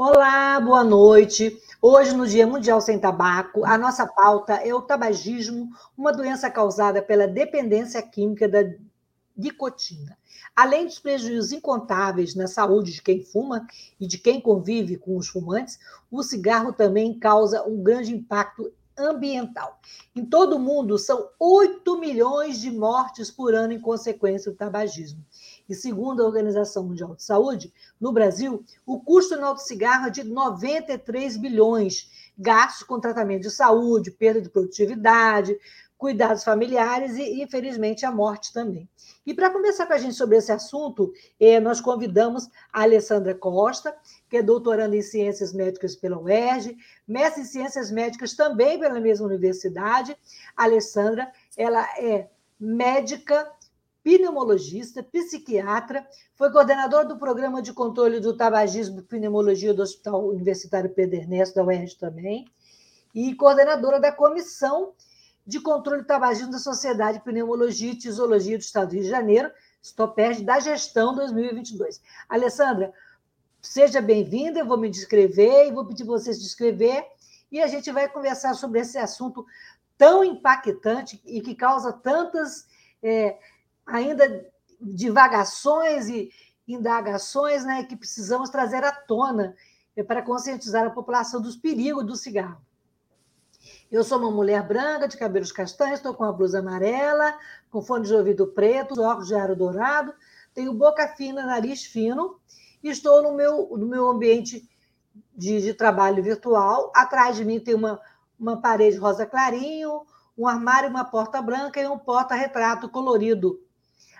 Olá, boa noite. Hoje, no Dia Mundial Sem Tabaco, a nossa pauta é o tabagismo, uma doença causada pela dependência química da nicotina. Além dos prejuízos incontáveis na saúde de quem fuma e de quem convive com os fumantes, o cigarro também causa um grande impacto ambiental. Em todo o mundo, são 8 milhões de mortes por ano em consequência do tabagismo. E segundo a Organização Mundial de Saúde, no Brasil, o custo no cigarro é de 93 bilhões, gastos com tratamento de saúde, perda de produtividade, cuidados familiares e, infelizmente, a morte também. E para conversar com a gente sobre esse assunto, eh, nós convidamos a Alessandra Costa, que é doutoranda em Ciências Médicas pela UERJ, mestre em Ciências Médicas também pela mesma universidade. A Alessandra, ela é médica pneumologista, psiquiatra, foi coordenador do programa de controle do tabagismo e pneumologia do Hospital Universitário Pedro Ernesto, da UERJ também, e coordenadora da Comissão de Controle do Tabagismo da Sociedade de Pneumologia e Tisologia do Estado do Rio de Janeiro, STOPERD, da gestão 2022. Alessandra, seja bem-vinda, eu vou me descrever e vou pedir você se descrever, e a gente vai conversar sobre esse assunto tão impactante e que causa tantas... É, ainda divagações e indagações né, que precisamos trazer à tona é, para conscientizar a população dos perigos do cigarro. Eu sou uma mulher branca, de cabelos castanhos, estou com a blusa amarela, com fone de ouvido preto, óculos de aro dourado, tenho boca fina, nariz fino, e estou no meu, no meu ambiente de, de trabalho virtual. Atrás de mim tem uma, uma parede rosa clarinho, um armário, uma porta branca e um porta-retrato colorido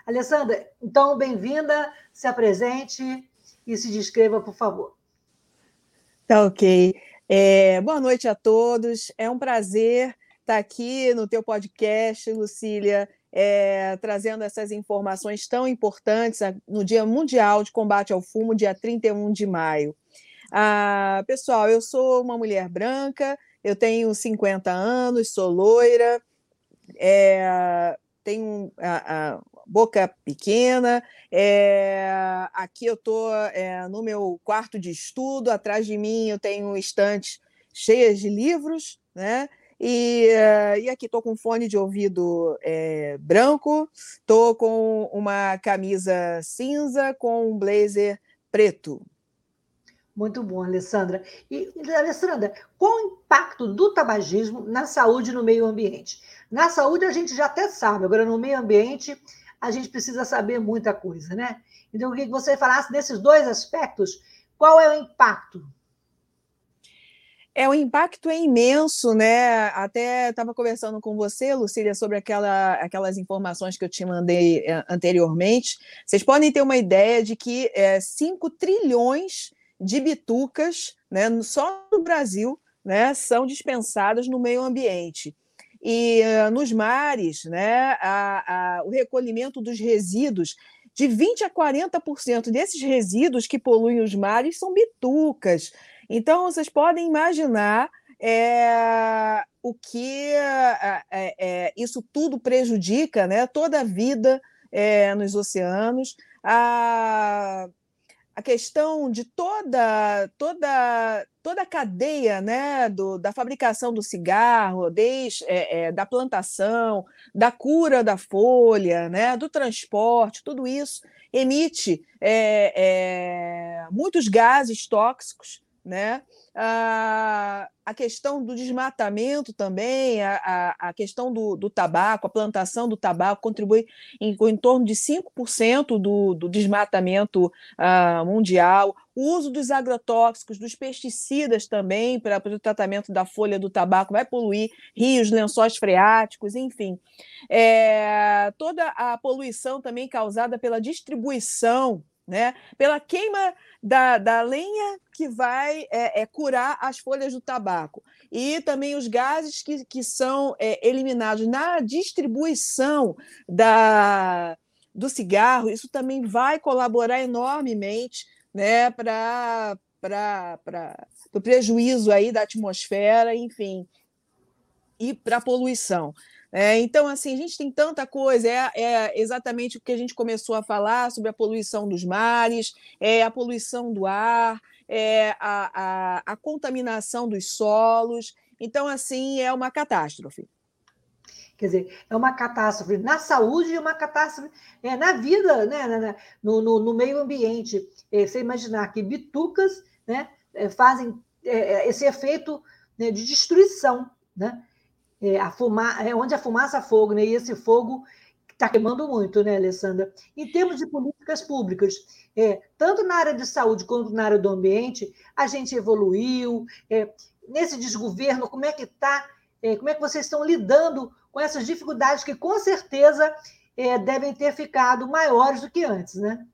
Alessandra, então, bem-vinda, se apresente e se descreva, por favor. Tá ok. É, boa noite a todos. É um prazer estar aqui no teu podcast, Lucília, é, trazendo essas informações tão importantes no Dia Mundial de Combate ao Fumo, dia 31 de maio. Ah, pessoal, eu sou uma mulher branca, eu tenho 50 anos, sou loira, é, tenho a, boca pequena. É, aqui eu estou é, no meu quarto de estudo, atrás de mim eu tenho estantes cheias de livros, né? E, uh, e aqui estou com fone de ouvido é, branco, estou com uma camisa cinza com um blazer preto. Muito bom, Alessandra. E, Alessandra, qual o impacto do tabagismo na saúde e no meio ambiente? Na saúde a gente já até sabe, agora no meio ambiente a gente precisa saber muita coisa, né? Então, eu queria que você falasse desses dois aspectos. Qual é o impacto? É, o impacto é imenso, né? Até estava conversando com você, Lucília, sobre aquela, aquelas informações que eu te mandei é, anteriormente. Vocês podem ter uma ideia de que é, 5 trilhões de bitucas, né, só no Brasil, né, são dispensadas no meio ambiente. E uh, nos mares, né, a, a, o recolhimento dos resíduos, de 20% a 40% desses resíduos que poluem os mares são bitucas. Então, vocês podem imaginar é, o que é, é, isso tudo prejudica né, toda a vida nos oceanos. A, a questão de toda toda toda a cadeia né, do, da fabricação do cigarro, desde é, é, da plantação, da cura da folha, né, do transporte, tudo isso emite é, é muitos gases tóxicos, né? a, a questão do desmatamento também, a, a, a questão do, do, tabaco, a plantação do tabaco contribui em, em torno de 5% do, do desmatamento uh, mundial, o uso dos agrotóxicos, dos pesticidas também para, para o tratamento da folha do tabaco vai poluir rios, lençóis freáticos, enfim. É, toda a poluição também causada pela distribuição né? Pela queima da, da lenha que vai é, é, curar as folhas do tabaco. E também os gases que, que são é, eliminados na distribuição da, do cigarro, isso também vai colaborar enormemente né, para o prejuízo aí da atmosfera, enfim, e para a poluição. É, então, assim, a gente tem tanta coisa, é, é, exatamente o que a gente começou a falar sobre a poluição dos mares, é a poluição do ar, é a, a, a contaminação dos solos. Então, assim, é uma catástrofe. Quer dizer, é uma catástrofe na saúde e uma catástrofe é, na vida, né, no, no, no meio ambiente. É, você imaginar que bitucas né, é, fazem é, é, esse efeito né, de destruição. Né? É, a fuma, é onde a fumaça fogo, né? E esse fogo está queimando muito, né, Alessandra? Em termos de políticas públicas, é, tanto na área de saúde quanto na área do ambiente, a gente evoluiu. É, nesse desgoverno, como é que está? É, como é que vocês estão lidando com essas dificuldades que, com certeza, é, devem ter ficado maiores do que antes, né?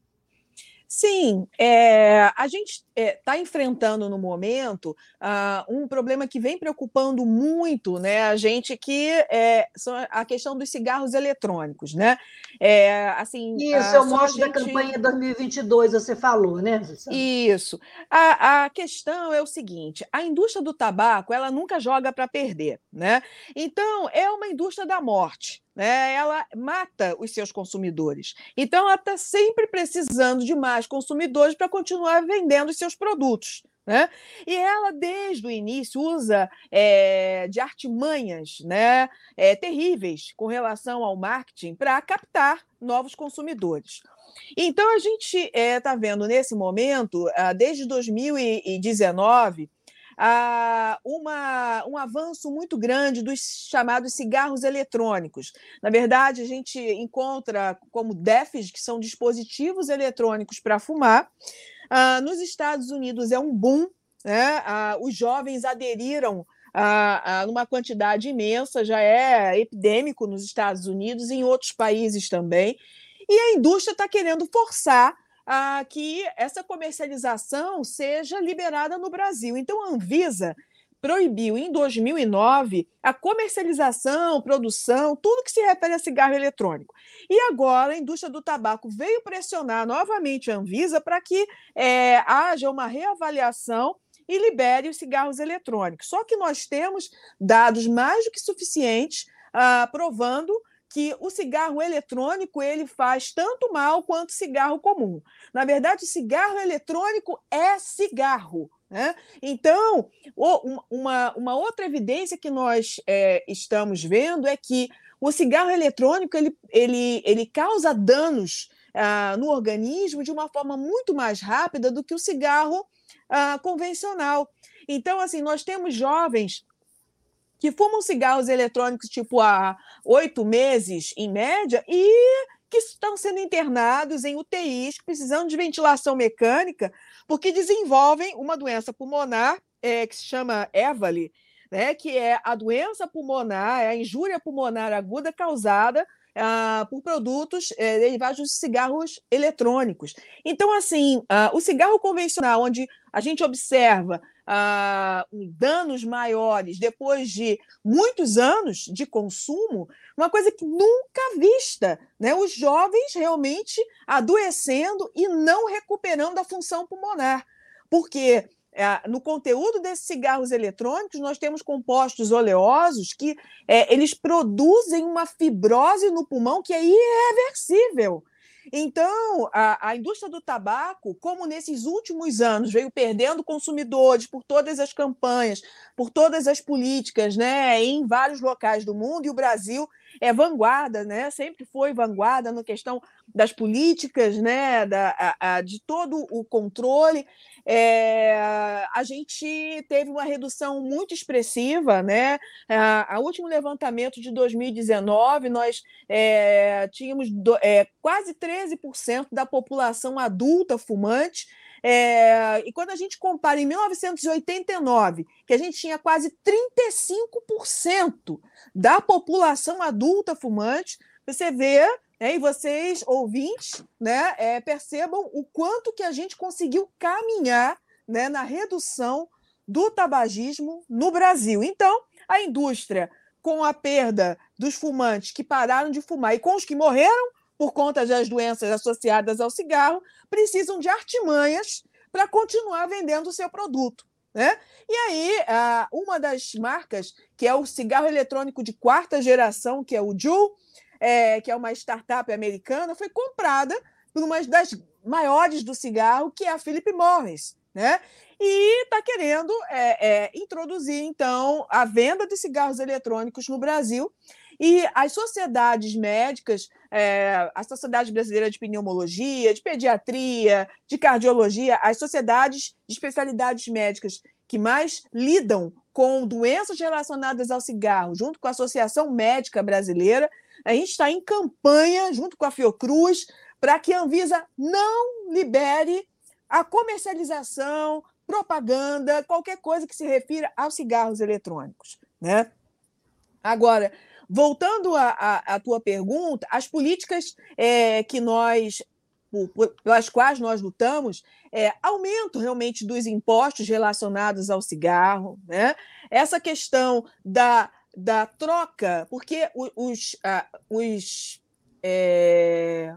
Sim, é, a gente está é, enfrentando no momento uh, um problema que vem preocupando muito né, a gente, que é a questão dos cigarros eletrônicos. Né? É, assim, Isso, eu mostro gente... da campanha 2022, você falou, né? Isso. A, a questão é o seguinte: a indústria do tabaco ela nunca joga para perder. Né? Então, é uma indústria da morte né, ela mata os seus consumidores. Então, ela está sempre precisando de mais consumidores para continuar vendendo os seus produtos. Né? E ela, desde o início, usa é, de artimanhas né, é, terríveis com relação ao marketing para captar novos consumidores. Então, a gente está é, tá vendo nesse momento, ah, desde 2019, ah, uma, um avanço muito grande dos chamados cigarros eletrônicos. Na verdade, a gente encontra como DEFs, que são dispositivos eletrônicos para fumar. Ah, nos Estados Unidos é um boom, né? Ah, os jovens aderiram a, a, numa quantidade imensa, já é epidêmico nos Estados Unidos e em outros países também. E a indústria está querendo forçar a que essa comercialização seja liberada no Brasil. Então, a Anvisa proibiu em 2009 a comercialização, produção, tudo que se refere a cigarro eletrônico. E agora a indústria do tabaco veio pressionar novamente a Anvisa para que é, haja uma reavaliação e libere os cigarros eletrônicos. Só que nós temos dados mais do que suficientes ah, provando que o cigarro eletrônico ele faz tanto mal quanto o cigarro comum. Na verdade, cigarro eletrônico é cigarro. Né? Então, uma, uma outra evidência que nós é, estamos vendo é que o cigarro eletrônico ele, ele, ele causa danos ah, no organismo de uma forma muito mais rápida do que o cigarro ah, convencional. Então, assim, nós temos jovens que fumam cigarros eletrônicos tipo há oito meses, em média, e que estão sendo internados em UTIs, precisando de ventilação mecânica, porque desenvolvem uma doença pulmonar é, que se chama EVALI, né, que é a doença pulmonar, é a injúria pulmonar aguda causada ah, por produtos eh, derivados de cigarros eletrônicos. Então, assim, ah, o cigarro convencional, onde a gente observa ah, danos maiores depois de muitos anos de consumo, uma coisa que nunca vista, né? Os jovens realmente adoecendo e não recuperando a função pulmonar, porque é, no conteúdo desses cigarros eletrônicos, nós temos compostos oleosos que é, eles produzem uma fibrose no pulmão que é irreversível. Então, a, a, indústria do tabaco, como nesses últimos anos veio perdendo consumidores por todas as campanhas, por todas as políticas, né, em vários locais do mundo, e o Brasil é vanguarda, né, sempre foi vanguarda na questão das políticas, né, da, a, a, de todo o controle é, a gente teve uma redução muito expressiva, né? A, último levantamento de 2019, nós é, tínhamos do, é, quase 13% da população adulta fumante É, e quando a gente compara em 1989, que a gente tinha quase 35% da população adulta fumante, você vê, né, e vocês, ouvintes, né, é, percebam o quanto que a gente conseguiu caminhar né, na redução do tabagismo no Brasil. Então, a indústria, com a perda dos fumantes que pararam de fumar e com os que morreram, por conta das doenças associadas ao cigarro, precisam de artimanhas para continuar vendendo o seu produto. Né? E aí, uma das marcas, que é o cigarro eletrônico de quarta geração, que é o Juul, é, que é uma startup americana, foi comprada por uma das maiores do cigarro, que é a Philip Morris. Né? E está querendo é, é, introduzir, então, a venda de cigarros eletrônicos no Brasil. E as sociedades médicas, é, a Sociedade Brasileira de Pneumologia, de Pediatria, de Cardiologia, as sociedades de especialidades médicas que mais lidam com doenças relacionadas ao cigarro, junto com a Associação Médica Brasileira, a gente está em campanha, junto com a Fiocruz, para que a Anvisa não libere a comercialização, propaganda, qualquer coisa que se refira aos cigarros eletrônicos. Né? Agora, voltando à tua pergunta, as políticas é, que nós pelas quais nós lutamos, é, aumento realmente dos impostos relacionados ao cigarro, né? essa questão da, da troca, porque os, os, é,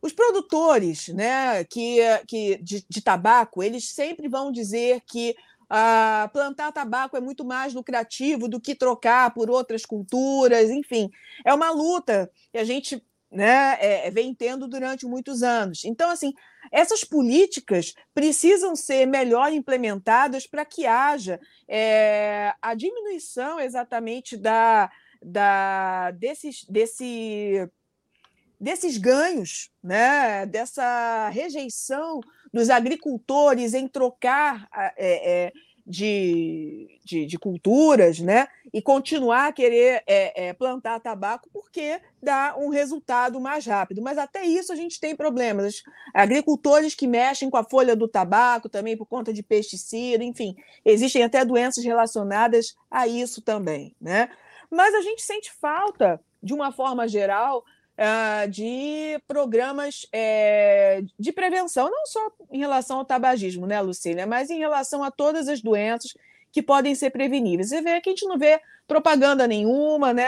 os produtores né, que, que de, de, tabaco, eles sempre vão dizer que ah, plantar tabaco é muito mais lucrativo do que trocar por outras culturas, enfim. É uma luta que a gente né, é, vem tendo durante muitos anos. Então, assim, essas políticas precisam ser melhor implementadas para que haja é, a diminuição exatamente da, da, desses, desse desses ganhos, né, dessa rejeição dos agricultores em trocar é, é, de, de, de, culturas, né, e continuar a querer é, é, plantar tabaco porque dá um resultado mais rápido. Mas até isso a gente tem problemas. Agricultores que mexem com a folha do tabaco também por conta de pesticida, enfim, existem até doenças relacionadas a isso também, né? Mas a gente sente falta, de uma forma geral, uh, de programas é, de prevenção, não só em relação ao tabagismo, né, Lucília, mas em relação a todas as doenças que podem ser preveníveis. Você vê que a gente não vê propaganda nenhuma, né?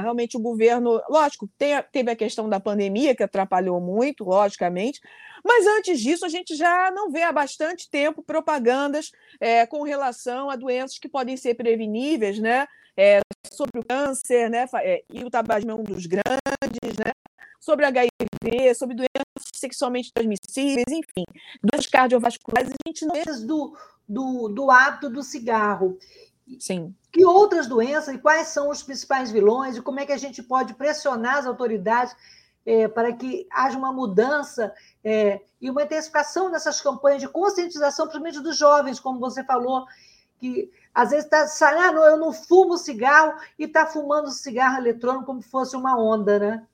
Realmente o governo, lógico, tem, teve a questão da pandemia que atrapalhou muito, logicamente, mas antes disso a gente já não vê há bastante tempo propagandas é, com relação a doenças que podem ser preveníveis, né? É, sobre o câncer, né? É, e o tabagismo é um dos grandes, né? Sobre HIV, sobre doenças sexualmente transmissíveis, enfim, doenças cardiovasculares, a gente não do, do, do hábito do cigarro. Sim. Que outras doenças e quais são os principais vilões e como é que a gente pode pressionar as autoridades é, para que haja uma mudança é, e uma intensificação nessas campanhas de conscientização, principalmente dos jovens, como você falou, que às vezes está ah, não, eu não fumo cigarro e está fumando cigarro eletrônico como se fosse uma onda, né?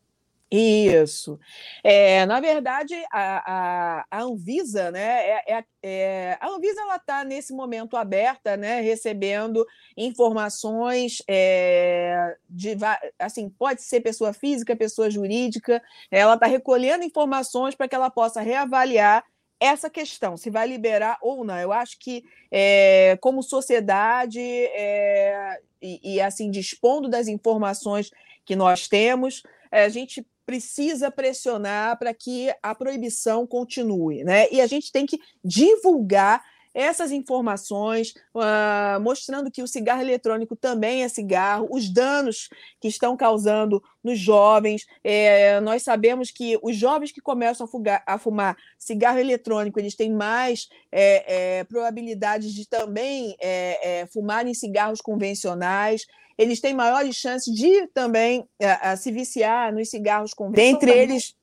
Isso. É, na verdade, a, a, a Anvisa, né? É, é, é a Anvisa ela está nesse momento aberta, né? Recebendo informações é, de assim, pode ser pessoa física, pessoa jurídica. Ela está recolhendo informações para que ela possa reavaliar essa questão, se vai liberar ou não. Eu acho que, é, como sociedade, é, e, e, assim, dispondo das informações que nós temos, é, a gente precisa pressionar para que a proibição continue, né? E a gente tem que divulgar essas informações, uh, mostrando que o cigarro eletrônico também é cigarro, os danos que estão causando nos jovens. É, nós sabemos que os jovens que começam a, fugar, a fumar cigarro eletrônico, eles têm mais é, é, probabilidades de também é, é, fumarem cigarros convencionais eles têm maiores chances de também é, se viciar nos cigarros convencionais. Dentre eles.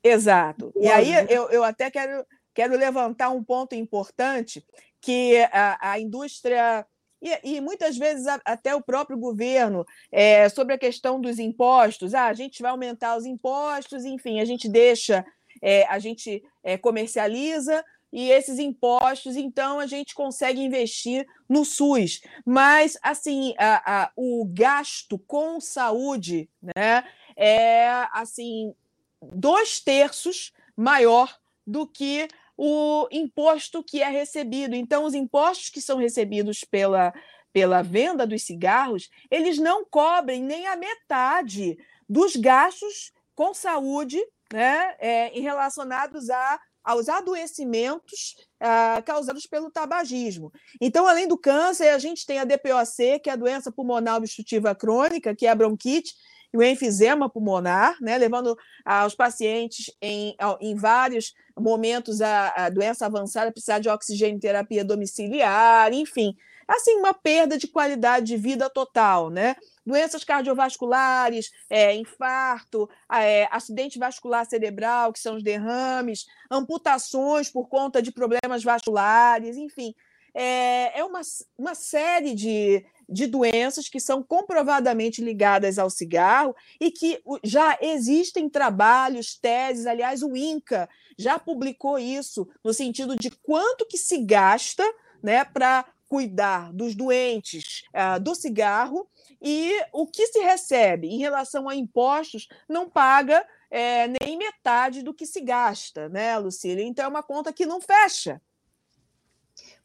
Exato. E aí eu, eu até quero quero levantar um ponto importante que a, a indústria e, e, muitas vezes até o próprio governo é, sobre a questão dos impostos. Ah, a gente vai aumentar os impostos, enfim, a gente deixa é, a gente é, comercializa e esses impostos, então a gente consegue investir no SUS. Mas, assim, a, a, o gasto com saúde né, é, assim, dois terços maior do que o imposto que é recebido. Então, os impostos que são recebidos pela, pela venda dos cigarros, eles não cobrem nem a metade dos gastos com saúde né, é, relacionados a, aos adoecimentos ah, causados pelo tabagismo. Então, além do câncer, a gente tem a DPOC, que é a doença pulmonar obstrutiva crônica, que é a bronquite, e o enfisema pulmonar, né, levando aos pacientes em, em vários momentos a, a doença avançada, precisar de oxigênio terapia domiciliar, enfim, assim, uma perda de qualidade de vida total, né? Doenças cardiovasculares, é, infarto, é, acidente vascular cerebral, que são os derrames, amputações por conta de problemas vasculares, enfim. É, é uma, uma série de, de doenças que são comprovadamente ligadas ao cigarro e que já existem trabalhos, teses, aliás, o INCA já publicou isso no sentido de quanto que se gasta né, para cuidar dos doentes uh, do cigarro e o que se recebe em relação a impostos não paga é, nem metade do que se gasta, né, Lucília? Então é uma conta que não fecha.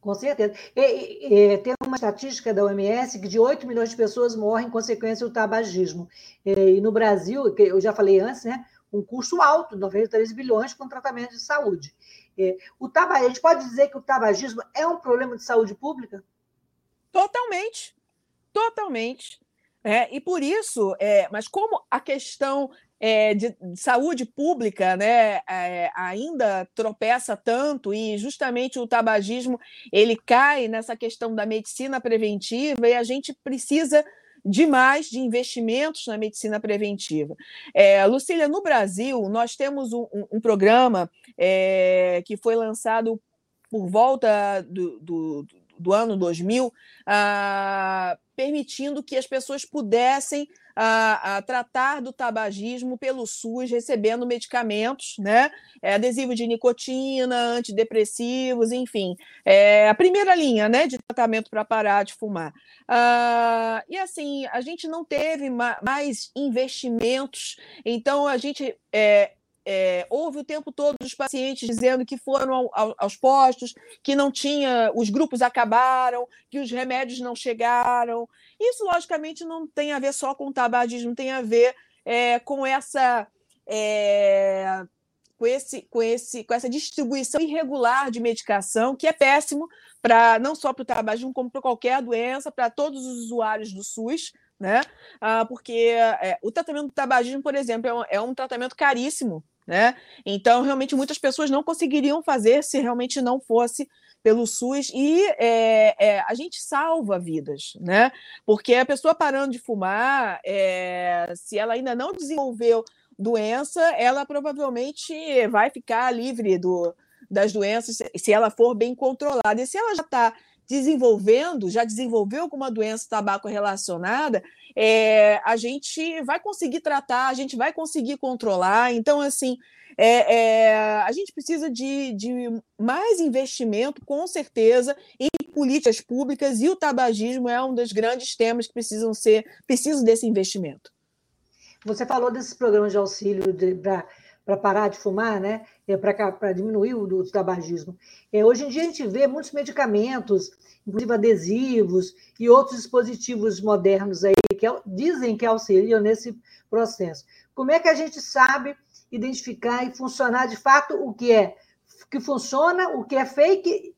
Com certeza. E, e, tem uma estatística da OMS que de 8 milhões de pessoas morrem em consequência do tabagismo. E, no Brasil, que eu já falei antes, né, um custo alto, 93 bilhões com tratamento de saúde. O taba, a gente pode dizer que o tabagismo é um problema de saúde pública? Totalmente, totalmente. É, e por isso, é, mas como a questão é, de, de, saúde pública né, é, ainda tropeça tanto e justamente o tabagismo ele cai nessa questão da medicina preventiva e a gente precisa demais de investimentos na medicina preventiva. É, Lucília, no Brasil, nós temos um, um, um programa é, que foi lançado por volta do, do, do ano 2000, ah, permitindo que as pessoas pudessem a, a, tratar do tabagismo pelo SUS, recebendo medicamentos, né? É, adesivo de nicotina, antidepressivos, enfim, é a primeira linha, né, de tratamento para parar de fumar. Ah, e assim, a gente não teve ma mais investimentos, então a gente é, é, houve o tempo todo os pacientes dizendo que foram ao, ao, aos postos, que não tinha, os grupos acabaram, que os remédios não chegaram. Isso, logicamente, não tem a ver só com o tabagismo, tem a ver é, com essa. É, com, esse, com, esse, com essa distribuição irregular de medicação, que é péssimo para não só para o tabagismo, como para qualquer doença, para todos os usuários do SUS, né? Ah, porque é, o tratamento do tabagismo, por exemplo, é um, é um tratamento caríssimo né? Então, realmente, muitas pessoas não conseguiriam fazer se realmente não fosse pelo SUS e é, é, a gente salva vidas, né? Porque a pessoa parando de fumar, é, se ela ainda não desenvolveu doença, ela provavelmente vai ficar livre do, das doenças se ela for bem controlada. E se ela já está desenvolvendo, já desenvolveu alguma doença tabaco relacionada, é, a gente vai conseguir tratar, a gente vai conseguir controlar. Então, assim, é, é, a gente precisa de, de mais investimento, com certeza, em políticas públicas, e o tabagismo é um dos grandes temas que precisam ser, precisam desse investimento. Você falou desses programas de auxílio de, para parar de fumar, né? É, para diminuir o, o tabagismo. É, hoje em dia a gente vê muitos medicamentos, inclusive adesivos e outros dispositivos modernos aí que dizem que auxiliam nesse processo. Como é que a gente sabe identificar e funcionar de fato o que é que funciona, o que é fake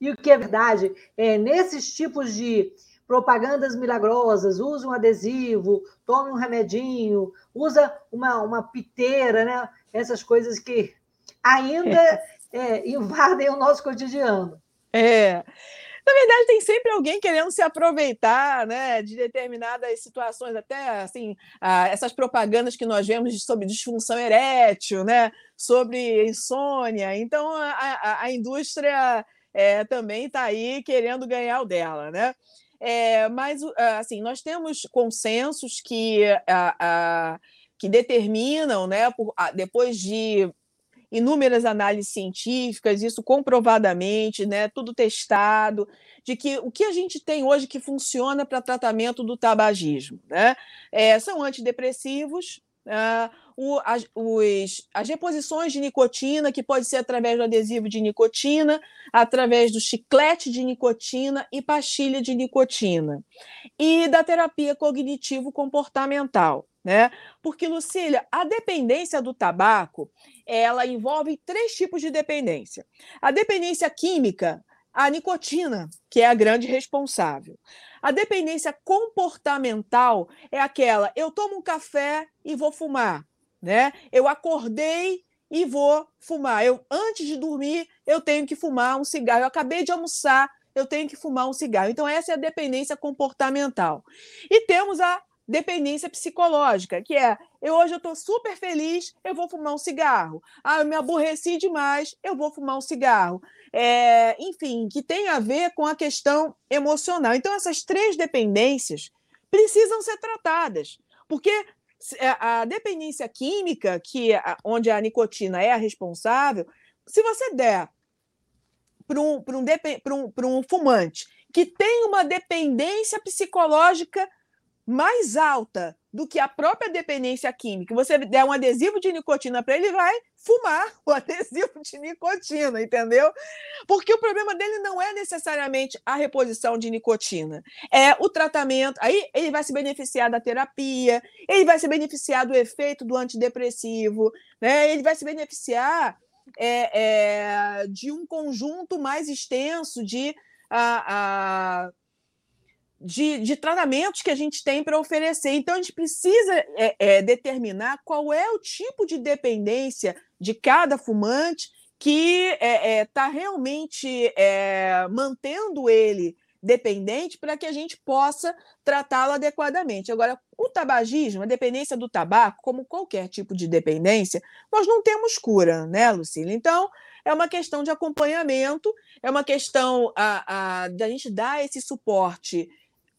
e o que é verdade? É, nesses tipos de propagandas milagrosas, usa um adesivo, tome um remedinho, usa uma, uma piteira, né? Essas coisas que ainda é, invadem o nosso cotidiano. É. Na verdade, tem sempre alguém querendo se aproveitar né, de determinadas situações, até assim, essas propagandas que nós vemos sobre disfunção erétil, né, sobre insônia. Então, a, a, a indústria é, também está aí querendo ganhar o dela. Né? É, mas, assim, nós temos consensos que, a, que determinam, né, por, depois de inúmeras análises científicas, isso comprovadamente, né, tudo testado, de que o que a gente tem hoje que funciona para tratamento do tabagismo, né, é, são antidepressivos, uh, o, as, os, as reposições de nicotina, que pode ser através do adesivo de nicotina, através do chiclete de nicotina e pastilha de nicotina, e da terapia cognitivo-comportamental. Né? Porque, Lucília, a dependência do tabaco ela envolve três tipos de dependência. A dependência química, a nicotina, que é a grande responsável. A dependência comportamental é aquela: eu tomo um café e vou fumar, né? Eu acordei e vou fumar. Eu antes de dormir eu tenho que fumar um cigarro. Eu acabei de almoçar, eu tenho que fumar um cigarro. Então essa é a dependência comportamental. E temos a dependência psicológica, que é eu hoje eu estou super feliz, eu vou fumar um cigarro. Ah, eu me aborreci demais, eu vou fumar um cigarro. É, enfim, que tem a ver com a questão emocional. Então, essas três dependências precisam ser tratadas, porque a dependência química, que é onde a nicotina é a responsável, se você der para um, um, um, um fumante que tem uma dependência psicológica mais alta do que a própria dependência química, você der um adesivo de nicotina para ele, vai fumar o adesivo de nicotina, entendeu? Porque o problema dele não é necessariamente a reposição de nicotina, é o tratamento. Aí ele vai se beneficiar da terapia, ele vai se beneficiar do efeito do antidepressivo, né? ele vai se beneficiar é, é, de um conjunto mais extenso de. A, a de, de tratamentos que a gente tem para oferecer. Então, a gente precisa é, é, determinar qual é o tipo de dependência de cada fumante que está é, é realmente é, mantendo ele dependente para que a gente possa tratá-lo adequadamente. Agora, o tabagismo, a dependência do tabaco, como qualquer tipo de dependência, nós não temos cura, né, Lucília? Então, é uma questão de acompanhamento, é uma questão a, a, da gente dar esse suporte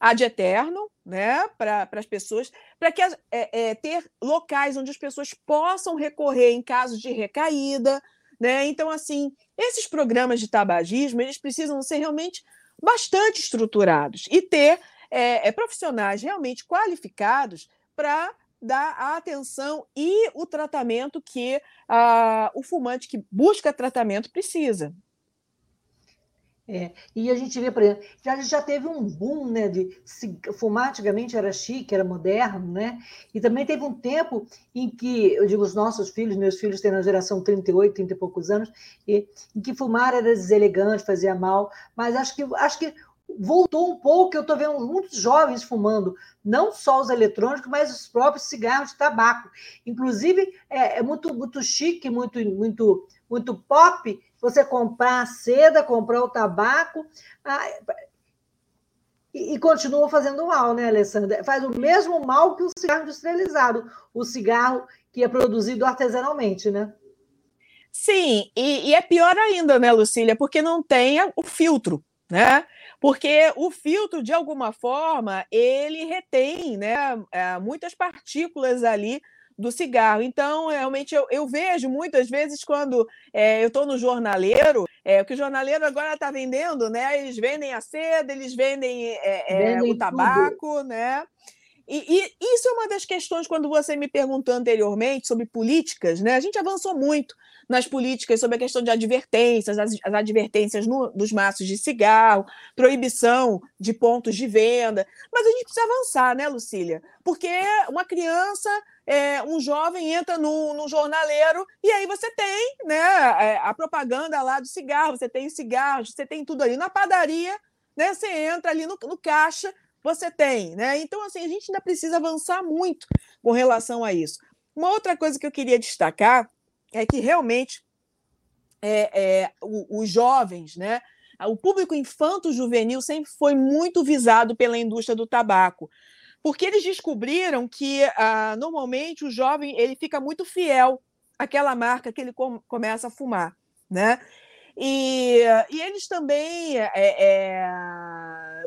ad eterno, né, para as pessoas, para que é, é, ter locais onde as pessoas possam recorrer em casos de recaída, né? Então, assim, esses programas de tabagismo eles precisam ser realmente bastante estruturados e ter é, é profissionais realmente qualificados para dar a atenção e o tratamento que a, o fumante que busca tratamento precisa. É, e a gente vê, por exemplo, já, já teve um boom, né, de fumar antigamente era chique, era moderno, né, e também teve um tempo em que, eu digo, os nossos filhos, meus filhos têm na geração 38, 30 e poucos anos, e, em que fumar era deselegante, fazia mal, mas acho que, acho que voltou um pouco, eu estou vendo muitos jovens fumando, não só os eletrônicos, mas os próprios cigarros de tabaco. Inclusive, é, é muito, muito chique, muito, muito, muito pop você comprar a seda, comprar o tabaco, ah, e, e continua fazendo mal, né, Alessandra? Faz o mesmo mal que o cigarro industrializado, o cigarro que é produzido artesanalmente, né? Sim, e, e é pior ainda, né, Lucília, porque não tem o filtro, né? Porque o filtro, de alguma forma, ele retém né, é, muitas partículas ali do cigarro. Então, realmente, eu, eu vejo muitas vezes quando é, eu estou no jornaleiro, é, o que o jornaleiro agora está vendendo, né? Eles vendem a seda, eles vendem, é, é vendem o tabaco, tudo. né? E, e, isso é uma das questões quando você me perguntou anteriormente sobre políticas, né? A gente avançou muito nas políticas sobre a questão de advertências, as, as advertências no, dos maços de cigarro, proibição de pontos de venda. Mas a gente precisa avançar, né, Lucília? Porque uma criança é, um jovem entra no, no, jornaleiro e aí você tem né, é, a propaganda lá do cigarro, você tem cigarros, você tem tudo ali. Na padaria, né, você entra ali no, no caixa, você tem. Né? Então, assim, a gente ainda precisa avançar muito com relação a isso. Uma outra coisa que eu queria destacar é que realmente é, é, os jovens, né, o público infanto-juvenil sempre foi muito visado pela indústria do tabaco porque eles descobriram que ah, normalmente o jovem ele fica muito fiel àquela marca que ele com, começa a fumar, né? E, e eles também é, é,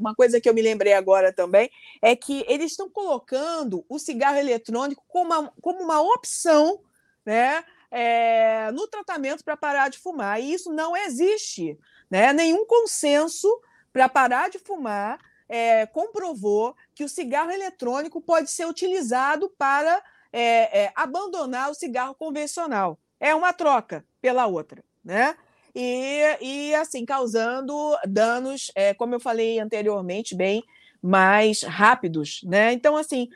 uma coisa que eu me lembrei agora também é que eles estão colocando o cigarro eletrônico como uma, como uma opção, né? é, no tratamento para parar de fumar. E isso não existe. Né? Nenhum consenso para parar de fumar é, comprovou que o cigarro eletrônico pode ser utilizado para é, é, abandonar o cigarro convencional. É uma troca pela outra, né? E, e assim, causando danos, é, como eu falei anteriormente, bem mais rápidos, né? Então, assim,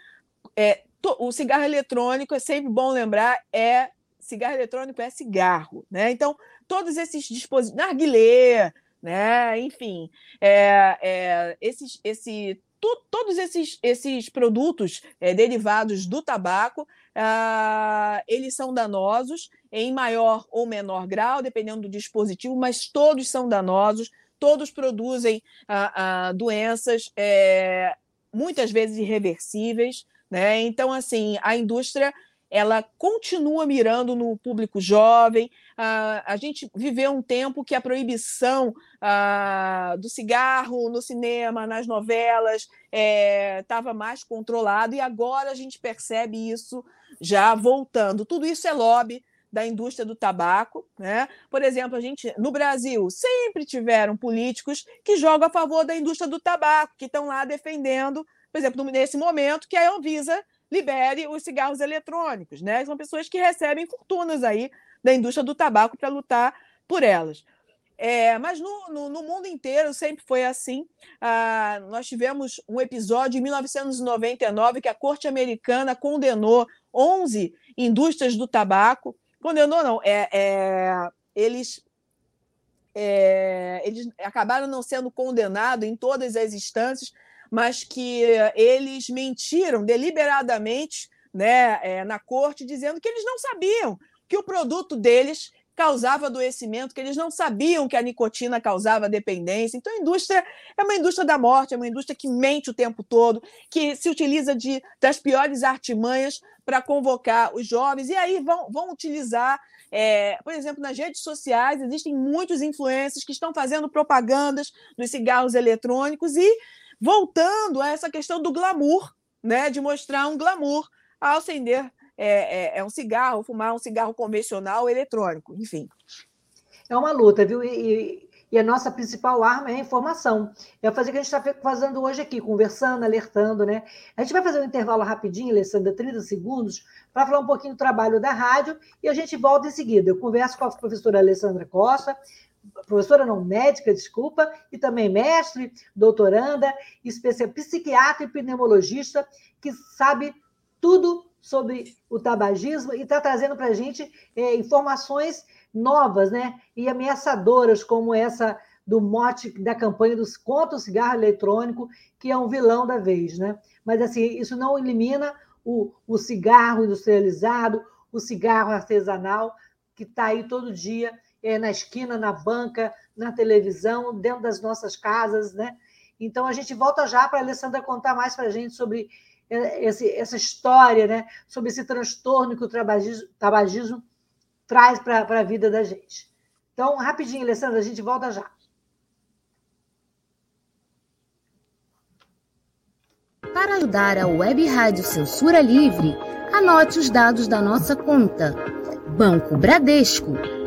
é, to, o cigarro eletrônico, é sempre bom lembrar, é cigarro eletrônico é cigarro, né? Então, todos esses dispositivos, narguilé, né? Enfim, é, é, esses, esse, tu, todos esses, esses produtos é, derivados do tabaco, ah, eles são danosos em maior ou menor grau, dependendo do dispositivo, mas todos são danosos, todos produzem ah, ah, doenças muitas vezes irreversíveis, né? Então, assim, a indústria ela continua mirando no público jovem. Ah, a gente viveu um tempo que a proibição do cigarro no cinema, nas novelas, estava é, mais controlado, e agora a gente percebe isso já voltando. Tudo isso é lobby da indústria do tabaco, né? Por exemplo, a gente no Brasil sempre tiveram políticos que jogam a favor da indústria do tabaco, que estão lá defendendo, por exemplo, nesse momento que a Anvisa libere os cigarros eletrônicos, né? São pessoas que recebem fortunas aí da indústria do tabaco para lutar por elas. É, mas no, no, no, mundo inteiro sempre foi assim. Ah, nós tivemos um episódio em 1999 que a Corte Americana condenou 11 indústrias do tabaco. Condenou, não, é, é eles, é, eles acabaram não sendo condenados em todas as instâncias, mas que eles mentiram deliberadamente né, é, na corte, dizendo que eles não sabiam que o produto deles causava adoecimento, que eles não sabiam que a nicotina causava dependência. Então, a indústria é uma indústria da morte, é uma indústria que mente o tempo todo, que se utiliza de, das piores artimanhas para convocar os jovens, e aí vão, vão utilizar. É, por exemplo, nas redes sociais existem muitos influencers que estão fazendo propagandas dos cigarros eletrônicos e voltando a essa questão do glamour, né, de mostrar um glamour ao acender é, é, é um cigarro, fumar um cigarro convencional eletrônico, enfim. É uma luta, viu? E, e, a nossa principal arma é a informação. É fazer o que a gente está fazendo hoje aqui, conversando, alertando, né? A gente vai fazer um intervalo rapidinho, Alessandra, 30 segundos, para falar um pouquinho do trabalho da rádio e a gente volta em seguida. Eu converso com a professora Alessandra Costa, professora não médica, desculpa, e também mestre, doutoranda, especial, psiquiatra e pneumologista, que sabe tudo sobre o tabagismo e está trazendo para a gente é, informações novas né, e ameaçadoras, como essa do mote da campanha dos contra o cigarro eletrônico, que é um vilão da vez. Né? Mas assim, isso não elimina o, o cigarro industrializado, o cigarro artesanal, que está aí todo dia é, na esquina, na banca, na televisão, dentro das nossas casas. Né? Então, a gente volta já para a Alessandra contar mais para a gente sobre esse, essa história, né, sobre esse transtorno que o tabagismo, tabagismo traz para a vida da gente. Então, rapidinho, Alessandra, a gente volta já. Para ajudar a Web Rádio Censura Livre, anote os dados da nossa conta. Banco Bradesco,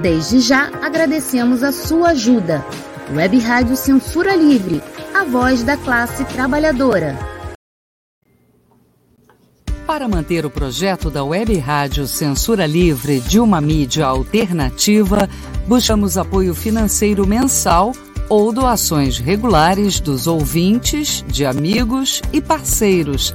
Desde já agradecemos a sua ajuda. Web Rádio Censura Livre, a voz da classe trabalhadora. Para manter o projeto da Web Rádio Censura Livre de uma mídia alternativa, buscamos apoio financeiro mensal ou doações regulares dos ouvintes, de amigos e parceiros,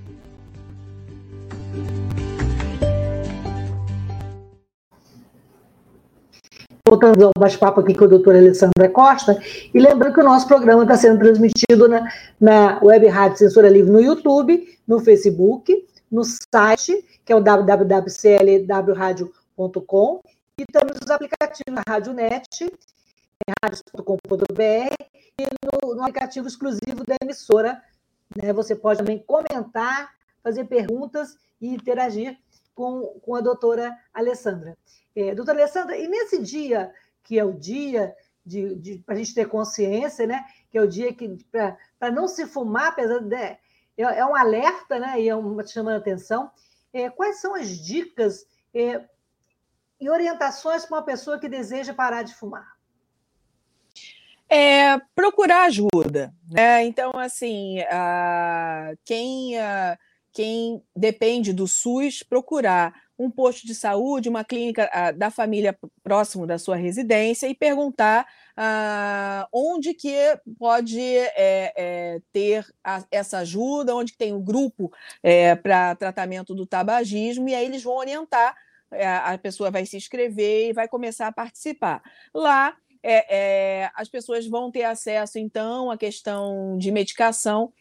Voltando ao bate-papo aqui com a doutora Alessandra Costa, e lembrando que o nosso programa está sendo transmitido na, na Web Rádio Censura Livre no YouTube, no Facebook, no site, que é o www.clwradio.com, e também nos aplicativos da Rádio Net, radios.com.br e no, no, aplicativo exclusivo da emissora. Né? Você pode também comentar, fazer perguntas e interagir com, com a doutora Alessandra. É, doutora Alessandra, e nesse dia, que é o dia de, de para a gente ter consciência, né? que é o dia que para não se fumar, apesar de. É, é um alerta, né? E é uma chamando a atenção. É, quais são as dicas é, e orientações para uma pessoa que deseja parar de fumar? é procurar ajuda. Né? Então, assim, quem, quem depende do SUS, procurar um posto de saúde, uma clínica da família próximo da sua residência e perguntar onde que pode é, é, ter essa ajuda, onde tem um grupo é, para tratamento do tabagismo, e aí eles vão orientar, a pessoa vai se inscrever e vai começar a participar. Lá as pessoas vão ter acesso, então, à questão de medicação,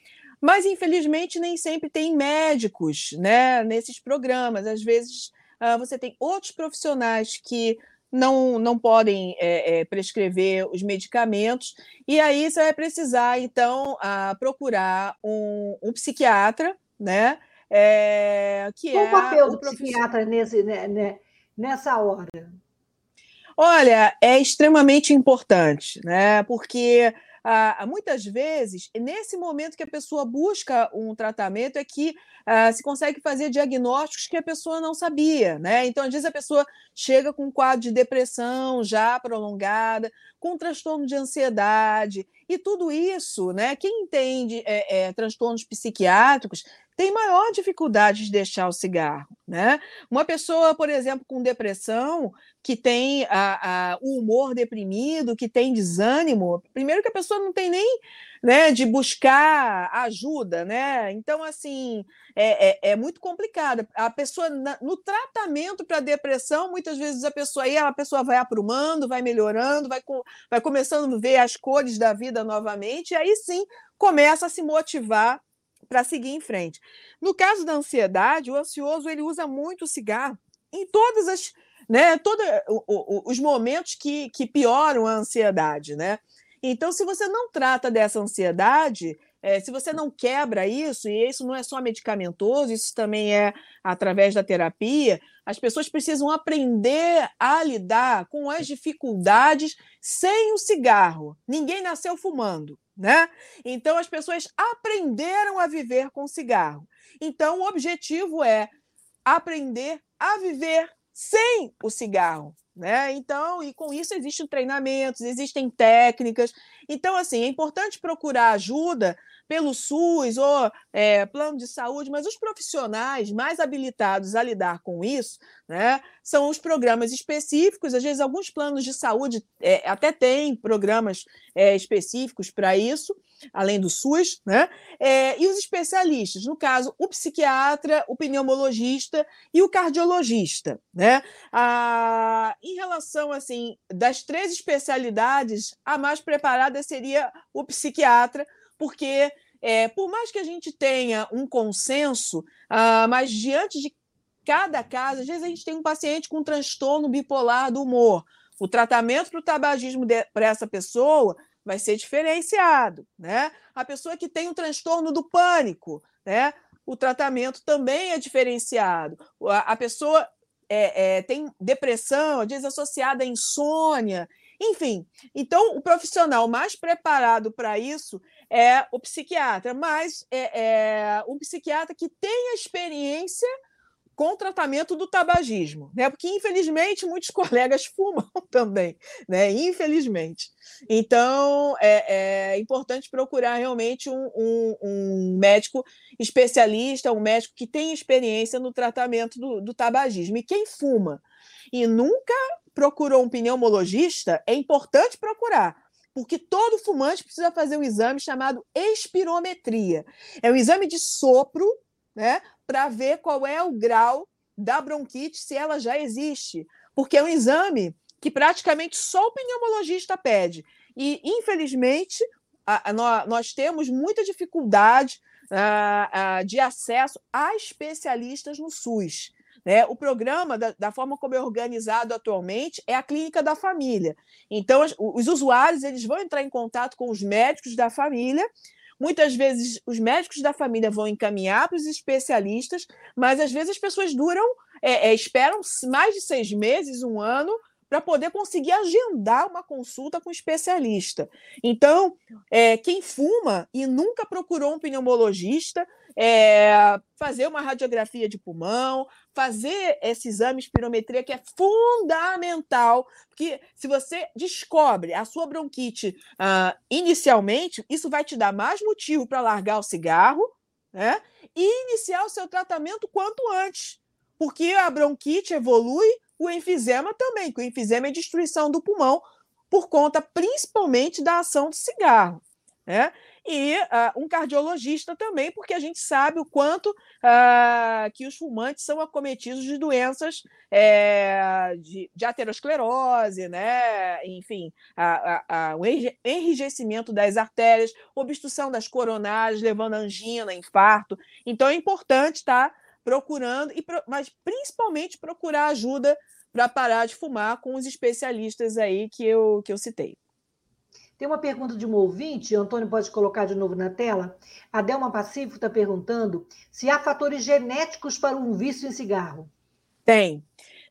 mas, infelizmente, nem sempre tem médicos né, nesses programas. Às vezes, uh, você tem outros profissionais que não, não podem é, é, prescrever os medicamentos, e aí você vai precisar, então, uh, procurar um, um psiquiatra, né? É, que Qual é o papel do psiquiatra nesse, né, né, nessa hora? Olha, é extremamente importante, né? Porque ah, muitas vezes, nesse momento que a pessoa busca um tratamento, é que ah, se consegue fazer diagnósticos que a pessoa não sabia, né? Então, às vezes, a pessoa chega com um quadro de depressão já prolongada, com um transtorno de ansiedade, e tudo isso, né? Quem entende é, é, transtornos psiquiátricos tem maior dificuldade de deixar o cigarro. Né? Uma pessoa, por exemplo, com depressão, que tem a, a, o humor deprimido, que tem desânimo, primeiro que a pessoa não tem nem né, de buscar ajuda, né? Então, assim, é, é, é muito complicado. A pessoa, no tratamento para depressão, muitas vezes a pessoa aí a pessoa vai aprumando, vai melhorando, vai, vai começando a ver as cores da vida novamente, e aí sim começa a se motivar para seguir em frente. No caso da ansiedade, o ansioso ele usa muito o cigarro em todas as, né, todos os momentos que, que pioram a ansiedade, né? Então, se você não trata dessa ansiedade, é, se você não quebra isso, e isso não é só medicamentoso, isso também é através da terapia, as pessoas precisam aprender a lidar com as dificuldades sem o cigarro. Ninguém nasceu fumando né? Então as pessoas aprenderam a viver com cigarro. Então o objetivo é aprender a viver sem o cigarro, né? Então, e com isso existem treinamentos, existem técnicas. Então, assim, é importante procurar ajuda pelo SUS ou é, plano de saúde, mas os profissionais mais habilitados a lidar com isso né, são os programas específicos. Às vezes, alguns planos de saúde é, até têm programas é, específicos para isso, além do SUS, né? É, e os especialistas, no caso, o psiquiatra, o pneumologista e o cardiologista. Né? Ah, em relação assim, das três especialidades, a mais preparada seria o psiquiatra porque é, por mais que a gente tenha um consenso, ah, mas diante de cada caso, às vezes a gente tem um paciente com transtorno bipolar do humor. O tratamento para o tabagismo para essa pessoa vai ser diferenciado, né? A pessoa que tem um transtorno do pânico, né? O tratamento também é diferenciado. A, a pessoa é, é, tem depressão, às vezes associada à insônia, enfim. Então, o profissional mais preparado para isso é o psiquiatra, mas é, é um psiquiatra que tem a experiência com o tratamento do tabagismo, né? Porque infelizmente muitos colegas fumam também, né? Infelizmente. Então é, é importante procurar realmente um, um, um, médico especialista, um médico que tem experiência no tratamento do, do tabagismo. E quem fuma e nunca procurou um pneumologista, é importante procurar, porque todo fumante precisa fazer um exame chamado espirometria. É um exame de sopro, né, para ver qual é o grau da bronquite, se ela já existe. Porque é um exame que praticamente só o pneumologista pede. E, infelizmente, a, a, nós temos muita dificuldade a, ah, de acesso a especialistas no SUS. Né? O programa, da, da, forma como é organizado atualmente, é a clínica da família. Então, os, os usuários eles vão entrar em contato com os médicos da família Muitas vezes os médicos da família vão encaminhar para os especialistas, mas às vezes as pessoas duram, é, é, esperam mais de seis meses, um ano, para poder conseguir agendar uma consulta com um especialista. Então, é, quem fuma e nunca procurou um pneumologista, é, fazer uma radiografia de pulmão, fazer esse exame espirometria que é fundamental, porque se você descobre a sua bronquite uh, inicialmente, isso vai te dar mais motivo para largar o cigarro, né? E iniciar o seu tratamento quanto antes, porque a bronquite evolui, o enfisema também, que o enfisema é destruição do pulmão por conta principalmente da ação do cigarro, né? E uh, um cardiologista também, porque a gente sabe o quanto uh, que os fumantes são acometidos de doenças é, de, de, aterosclerose, né? enfim, a, a, o enrijecimento das artérias, obstrução das coronárias, levando a angina, infarto. Então é importante estar tá procurando, e, mas principalmente procurar ajuda para parar de fumar com os especialistas aí que eu, que eu citei. Tem uma pergunta de um ouvinte, Antônio pode colocar de novo na tela. A Delma Pacífico está perguntando se há fatores genéticos para um vício em cigarro. Tem.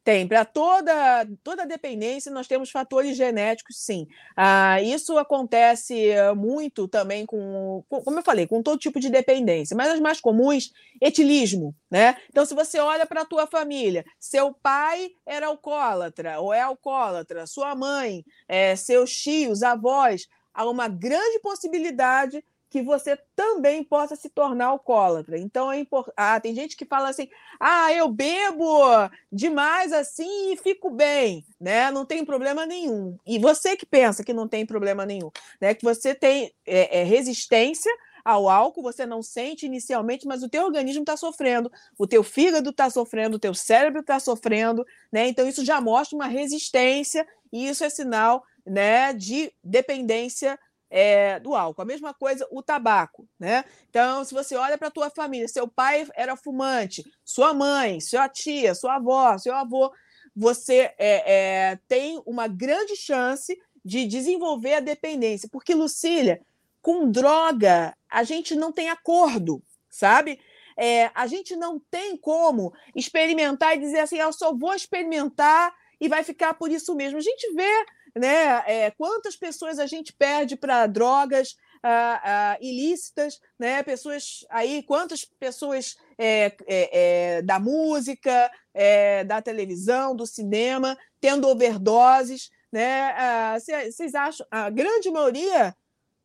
Tem, para toda, toda dependência nós temos fatores genéticos, sim. Ah, isso acontece muito também com, com, como eu falei, com todo tipo de dependência, mas as mais comuns, etilismo, né? Então, se você olha para a tua família, seu pai era alcoólatra ou é alcoólatra, sua mãe, é, seus tios, avós, há uma grande possibilidade que você também possa se tornar alcoólatra. Então é importante. Ah, tem gente que fala assim: ah, eu bebo demais assim e fico bem, né? Não tem problema nenhum. E você que pensa que não tem problema nenhum, né? Que você tem é, é, resistência ao álcool, você não sente inicialmente, mas o teu organismo está sofrendo, o teu fígado está sofrendo, o teu cérebro está sofrendo, né? Então isso já mostra uma resistência e isso é sinal, né, de dependência é, do álcool. A mesma coisa o tabaco, né? Então, se você olha para a tua família, seu pai era fumante, sua mãe, sua tia, sua avó, seu avô, você é, é, tem uma grande chance de desenvolver a dependência, porque Lucília, com droga a gente não tem acordo, sabe? É, a gente não tem como experimentar e dizer assim, ah, eu só vou experimentar e vai ficar por isso mesmo. A gente vê né? É, quantas pessoas a gente perde para drogas ah, ah, ilícitas, né? Pessoas aí, quantas pessoas é, é, é da música, é, da televisão, do cinema, tendo overdoses, né? Vocês ah, acham? A grande maioria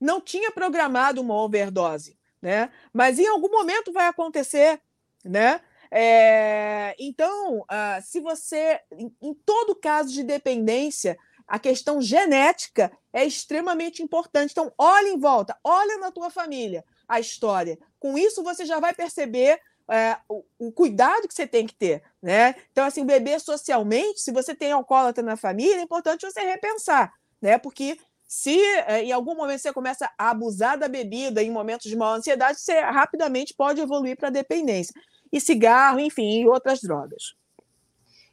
não tinha programado uma overdose, né? Mas em algum momento vai acontecer, né? É, então, uh, se você, em, em, todo caso de dependência, a questão genética é extremamente importante. Então, olha em volta, olha na tua família a história. Com isso, você já vai perceber é, o, o, cuidado que você tem que ter. Né? Então, assim, beber socialmente, se você tem alcoólatra na família, é importante você repensar, né? porque se em algum momento você começa a abusar da bebida em momentos de maior ansiedade, você rapidamente pode evoluir para dependência. E cigarro, enfim, e outras drogas.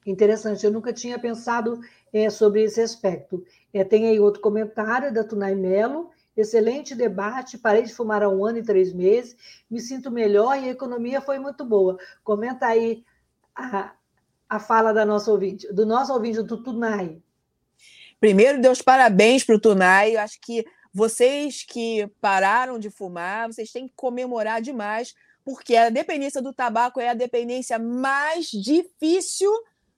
Interessante, eu nunca tinha pensado é, sobre esse aspecto. É, tem aí outro comentário da Tunay Melo. Excelente debate, parei de fumar há um ano e três meses, me sinto melhor e a economia foi muito boa. Comenta aí a, a fala da nossa ouvinte, do nosso ouvinte, do Tunay. Primeiro, Deus parabéns para o Tunay. Eu acho que vocês que pararam de fumar, vocês têm que comemorar demais, porque a dependência do tabaco é a dependência mais difícil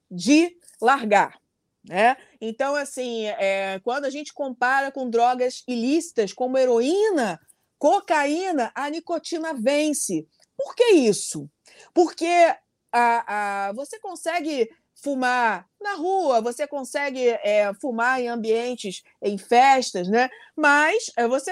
de largar. Né? Então, assim, é, quando a gente compara com drogas ilícitas como heroína, cocaína, a nicotina vence. Por que isso? Porque a, a, você consegue fumar na rua, você consegue é, fumar em ambientes, em festas, né? Mas é, você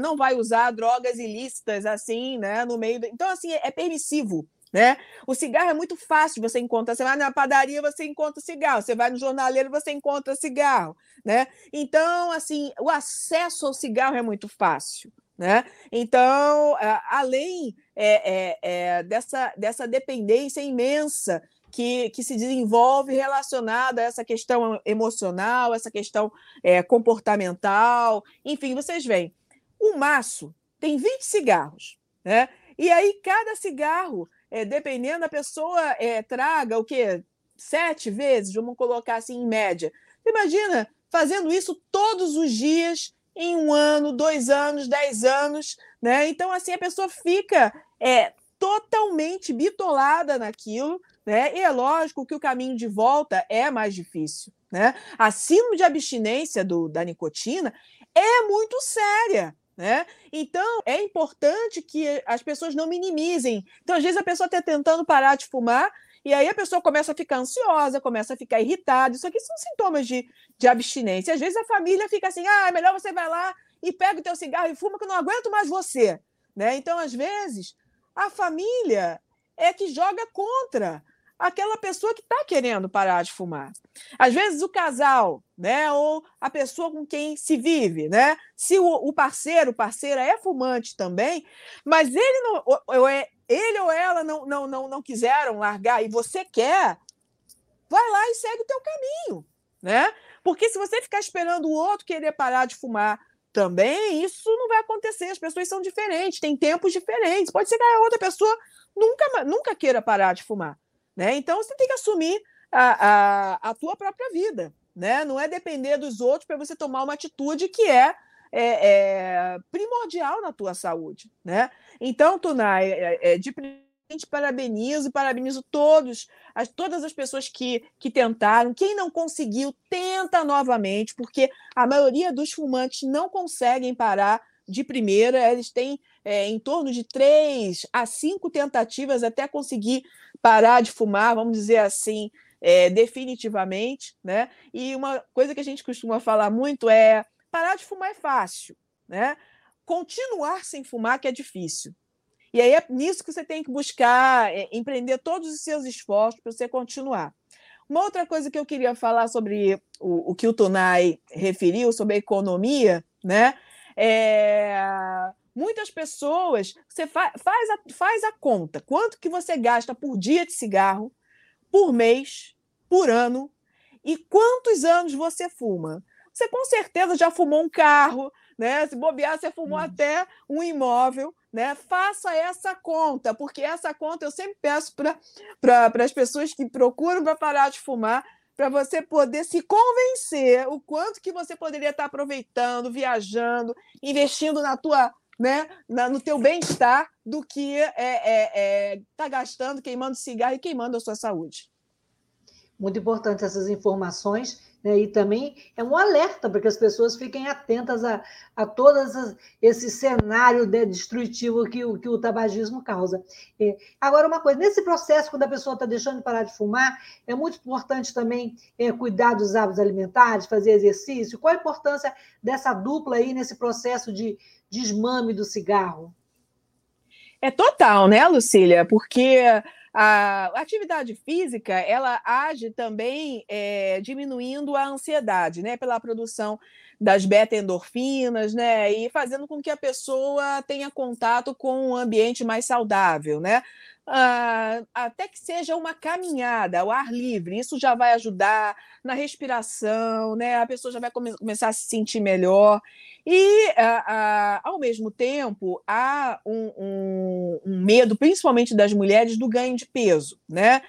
não vai usar drogas ilícitas assim, né? No meio. Do... Então, assim, é permissivo. Né? O cigarro é muito fácil você encontrar. Você vai na padaria, você encontra cigarro. Você vai no jornaleiro, você encontra cigarro. Né? Então, assim, o acesso ao cigarro é muito fácil. Né? Então, além é, é, é, dessa, dessa dependência imensa que, que se desenvolve relacionada a essa questão emocional, essa questão é, comportamental, enfim, vocês veem, o maço tem 20 cigarros, né? E aí, cada cigarro é, dependendo da pessoa é, traga o quê? Sete vezes, vamos colocar assim em média. Imagina fazendo isso todos os dias em um ano, dois anos, dez anos, né? Então, assim, a pessoa fica é, totalmente bitolada naquilo, né? E é lógico que o caminho de volta é mais difícil, né? A síndrome de abstinência do, da nicotina é muito séria, né? Então, é importante que as pessoas não minimizem. Então, às vezes, a pessoa está tentando parar de fumar e aí a pessoa começa a ficar ansiosa, começa a ficar irritada. Isso aqui são sintomas de, de abstinência. Às vezes, a família fica assim: ah, é melhor você vai lá e pega o teu cigarro e fuma, que eu não aguento mais você. Né? Então, às vezes, a família é que joga contra aquela pessoa que está querendo parar de fumar. Às vezes o casal, né, ou a pessoa com quem se vive, né, se o, o parceiro, parceira é fumante também, mas ele não, ou, ou é, ele ou ela não, não, não, não quiseram largar e você quer, vai lá e segue o teu caminho, né? Porque se você ficar esperando o outro querer parar de fumar também, isso não vai acontecer. As pessoas são diferentes, têm tempos diferentes. Pode ser que a outra pessoa nunca, nunca queira parar de fumar. Né? Então você tem que assumir a, a, a tua própria vida. Né? Não é depender dos outros para você tomar uma atitude que é, é, é, primordial na tua saúde. Né? Então, Tunai, é, é, de te parabenizo e parabenizo todos, as, todas as pessoas que, que tentaram. Quem não conseguiu, tenta novamente, porque a maioria dos fumantes não conseguem parar de primeira, eles têm é, em torno de três a cinco tentativas até conseguir parar de fumar, vamos dizer assim, é, definitivamente, né? E uma coisa que a gente costuma falar muito é parar de fumar é fácil, né? Continuar sem fumar que é difícil. E aí é nisso que você tem que buscar é, empreender todos os seus esforços para você continuar. Uma outra coisa que eu queria falar sobre o, o que o Tunai referiu sobre a economia, né? É, Muitas pessoas, você fa faz, a, faz a conta, quanto que você gasta por dia de cigarro, por mês, por ano, e quantos anos você fuma. Você com certeza já fumou um carro, né? Se bobear, você fumou hum. até um imóvel, né? Faça essa conta, porque essa conta eu sempre peço para pra, as pessoas que procuram para parar de fumar, para você poder se convencer o quanto que você poderia estar aproveitando, viajando, investindo na tua né, na, no teu bem-estar do que é, é, é, tá gastando, queimando cigarro e queimando a sua saúde. Muito importante essas informações, né? e também é um alerta para que as pessoas fiquem atentas a, a todo esse cenário né, destrutivo que o, que o tabagismo causa. É, agora, uma coisa, nesse processo, quando a pessoa está deixando de parar de fumar, é muito importante também é, cuidar dos hábitos alimentares, fazer exercício. Qual a importância dessa dupla aí nesse processo de, desmame do cigarro? É total, né, Lucília? Porque a atividade física ela age também é, diminuindo a ansiedade, né, pela produção das beta-endorfinas, né? E fazendo com que a pessoa tenha contato com um ambiente mais saudável, né? Uh, até que seja uma caminhada ao ar livre, isso já vai ajudar na respiração, né? A pessoa já vai come começar a se sentir melhor. E, uh, uh, ao mesmo tempo, há um, um, um, medo, principalmente das mulheres, do ganho de peso, né?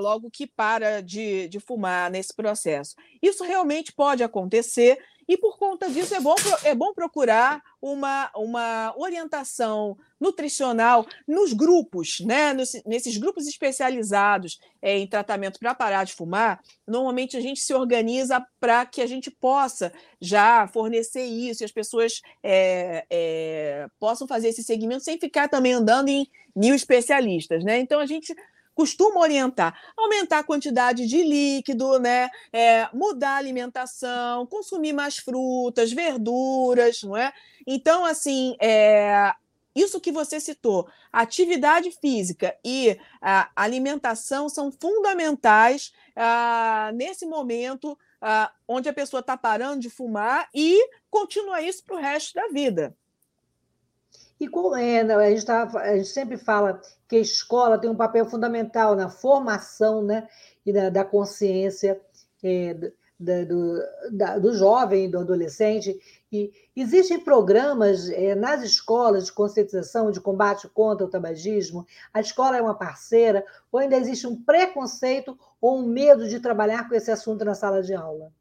logo que para de, de fumar nesse processo. Isso realmente pode acontecer e por conta disso é bom, é bom procurar uma, uma orientação nutricional nos grupos, né? Nos, nesses grupos especializados é, em tratamento para parar de fumar. Normalmente a gente se organiza para que a gente possa já fornecer isso e as pessoas é, é, possam fazer esse segmento sem ficar também andando em mil especialistas, né? Então a gente costuma orientar, aumentar a quantidade de líquido, né? É, mudar a alimentação, consumir mais frutas, verduras, não é? Então, assim, é, isso que você citou, atividade física e a alimentação são fundamentais ah, nesse momento ah, onde a pessoa está parando de fumar e continua isso para o resto da vida. E com, é, a, gente tá, a gente sempre fala que a escola tem um papel fundamental na formação né, e da, da consciência é, da, do, da, do jovem, do adolescente. E existem programas é, nas escolas de conscientização, de combate contra o tabagismo? A escola é uma parceira? Ou ainda existe um preconceito ou um medo de trabalhar com esse assunto na sala de aula?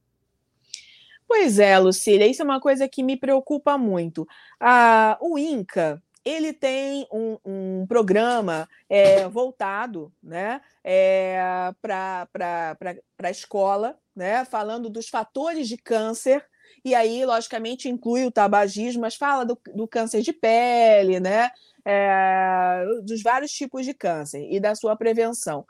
Pois é, Lucília, isso é uma coisa que me preocupa muito. Ah, o INCA, ele tem um, um programa é, voltado né, é, para a escola, né, falando dos fatores de câncer, e aí, logicamente, inclui o tabagismo, mas fala do, do câncer de pele, né, é, dos vários tipos de câncer e da sua prevenção.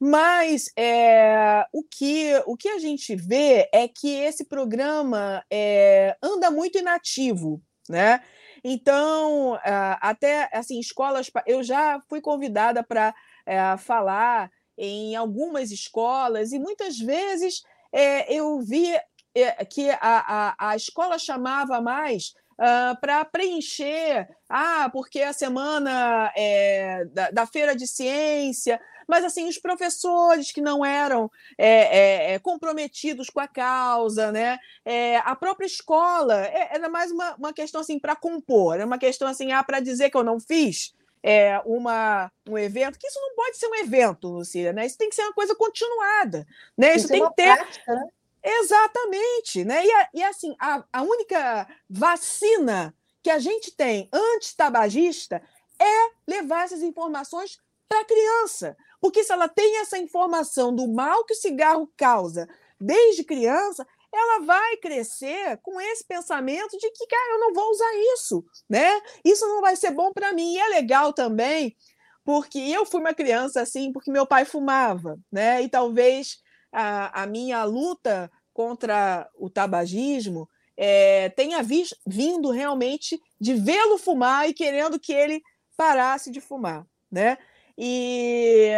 Mas é, o, que, o que a gente vê é que esse programa é, anda muito inativo, né? Então, até assim, escolas. Eu já fui convidada para é, falar em algumas escolas, e muitas vezes é, eu vi é, que a, a, a escola chamava mais Uh, para preencher, ah, porque a semana é, da, da, feira de ciência, mas assim, os professores que não eram é, é, é comprometidos com a causa, né? É, a própria escola é, era mais uma, uma questão assim para compor, era uma questão assim, ah, para dizer que eu não fiz. É, uma, um evento, que isso não pode ser um evento, Lucília, né? Isso tem que ser uma coisa continuada, né? Isso, tem que ter. Prática, né? Exatamente, né? E, e assim, a, a única vacina que a gente tem anti-tabagista é levar essas informações para a criança. Porque se ela tem essa informação do mal que o cigarro causa desde criança, ela vai crescer com esse pensamento de que, cara, eu não vou usar isso, né? Isso não vai ser bom para mim. E é legal também, porque eu fui uma criança assim, porque meu pai fumava, né? E talvez a, a minha luta contra o tabagismo é, tenha vi, vindo realmente de vê-lo fumar e querendo que ele parasse de fumar, né? E,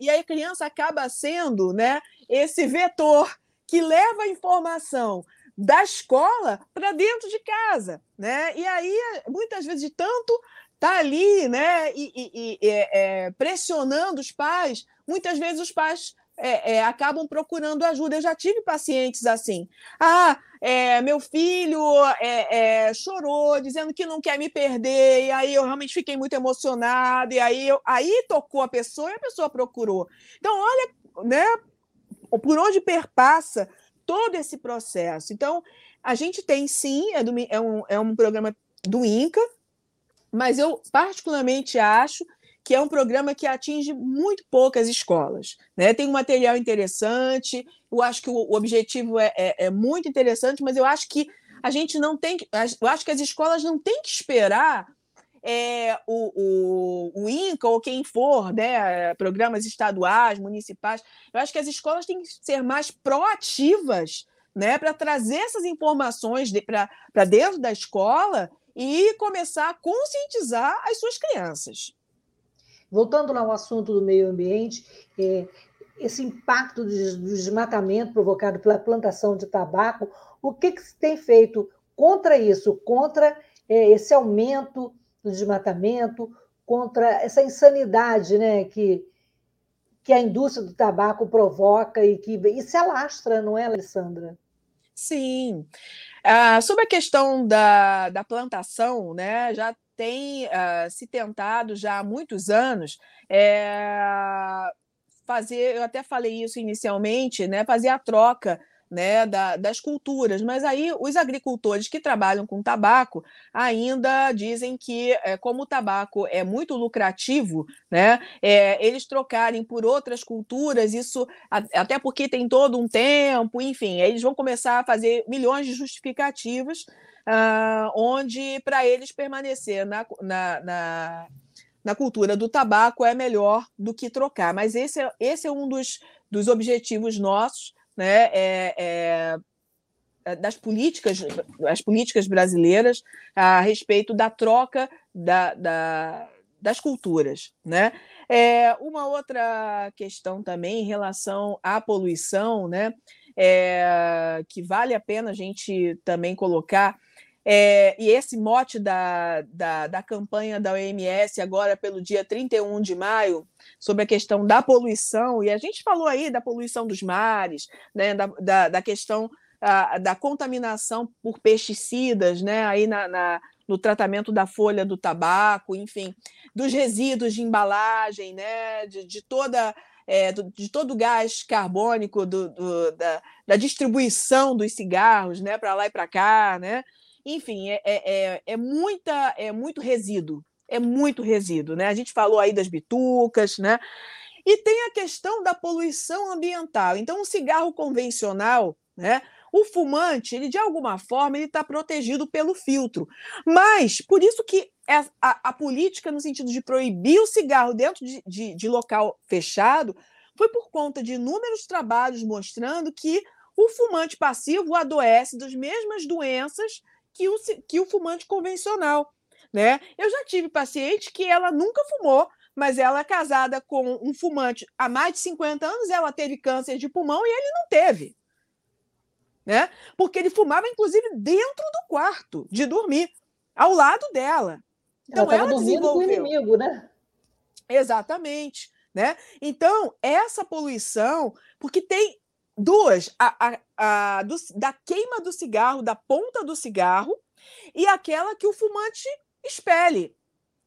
e aí a criança acaba sendo né, esse vetor que leva a informação da escola para dentro de casa. Né? E aí, muitas vezes, de tanto tá ali né, e, e, e é, pressionando os pais, muitas vezes os pais é, é, acabam procurando ajuda. Eu já tive pacientes assim. Ah, é, meu filho é, é, chorou, dizendo que não quer me perder, e aí eu realmente fiquei muito emocionada, e aí, eu, aí tocou a pessoa e a pessoa procurou. Então, olha, né, por onde perpassa todo esse processo. Então, a gente tem sim, é, do, é, um, é um programa do INCA, mas eu particularmente acho que é um programa que atinge muito poucas escolas. Né? Tem um material interessante, eu acho que o, objetivo é, é, é, muito interessante, mas eu acho que a gente não tem. Eu acho que as escolas não têm que esperar é, o, o, o INCA ou quem for, né, programas estaduais, municipais. Eu acho que as escolas têm que ser mais proativas né, para trazer essas informações de, para dentro da escola e começar a conscientizar as suas crianças. Voltando lá ao assunto do meio ambiente, é, esse impacto do desmatamento provocado pela plantação de tabaco, O que, que se tem feito contra isso, contra é, esse aumento do desmatamento, contra essa insanidade né, que, que a indústria do tabaco provoca e que e se alastra, não é, Alessandra? Sim. Ah, sobre a questão da, da plantação, né, já tem uh, se tentado já há muitos anos é, fazer, eu até falei isso inicialmente, né, fazer a troca né, da, das culturas. Mas aí os agricultores que trabalham com tabaco ainda dizem que, é, como o tabaco é muito lucrativo, né, é, eles trocarem por outras culturas, isso até porque tem todo um tempo, enfim, eles vão começar a fazer milhões de justificativas, uh, onde para eles permanecer na, na, na na cultura do tabaco é melhor do que trocar. Mas esse é, esse é um dos, dos objetivos nossos né, é, é, é, das políticas, as políticas brasileiras a respeito da troca da, da, das culturas. Né? É, uma outra questão também em relação à poluição, né, é, que vale a pena a gente também colocar, é, e esse mote da, da, da, campanha da OMS, agora pelo dia 31 de maio, sobre a questão da poluição, e a gente falou aí da poluição dos mares, né, da, da, da questão a, da contaminação por pesticidas, né, aí na, na, no tratamento da folha do tabaco, enfim, dos resíduos de embalagem, né, de, de toda. É, de todo o gás carbônico do, do, da, da distribuição dos cigarros né, para lá e para cá, né? Enfim, é, é, é, é, muita, é muito resíduo, é muito resíduo, né? A gente falou aí das bitucas, né? E tem a questão da poluição ambiental. Então, o cigarro convencional, né? O fumante, ele de alguma forma, ele está protegido pelo filtro. Mas, por isso que é a, a, política no sentido de proibir o cigarro dentro de, de, de local fechado foi por conta de inúmeros trabalhos mostrando que o fumante passivo adoece das mesmas doenças que o, que o fumante convencional. Né? Eu já tive paciente que ela nunca fumou, mas ela é casada com um fumante há mais de 50 anos, ela teve câncer de pulmão e ele não teve. Né? Porque ele fumava, inclusive, dentro do quarto de dormir, ao lado dela. Então, ela, ela desenvolveu. Com o inimigo, né? Exatamente. Né? Então, essa poluição, porque tem Duas, a, a, a do, da queima do cigarro, da ponta do cigarro, e aquela que o fumante expele.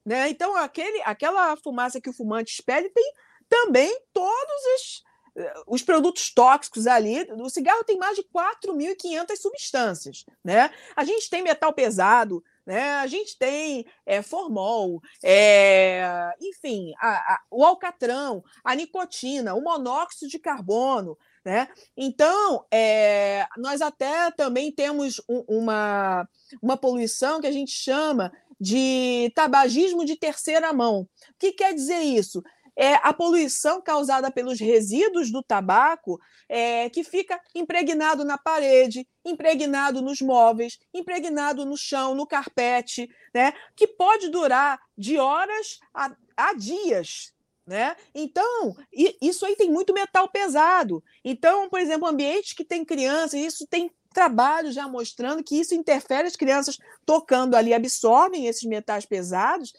Né? Então, aquele, aquela fumaça que o fumante expele tem também todos os, eh, os produtos tóxicos ali. O cigarro tem mais de 4.500 substâncias. Né? A gente tem metal pesado, né? A gente tem é, formol, é, enfim, a, a, o alcatrão, a nicotina, o monóxido de carbono, né? Então, é, nós até também temos um, uma, uma poluição que a gente chama de tabagismo de terceira mão. O que quer dizer isso? É a poluição causada pelos resíduos do tabaco é, que fica impregnado na parede, impregnado nos móveis, impregnado no chão, no carpete, né? que pode durar de horas a, a dias, né? Então, isso aí tem muito metal pesado. Então, por exemplo, ambientes que tem crianças, isso tem trabalho já mostrando que isso interfere, as crianças tocando ali absorvem esses metais pesados,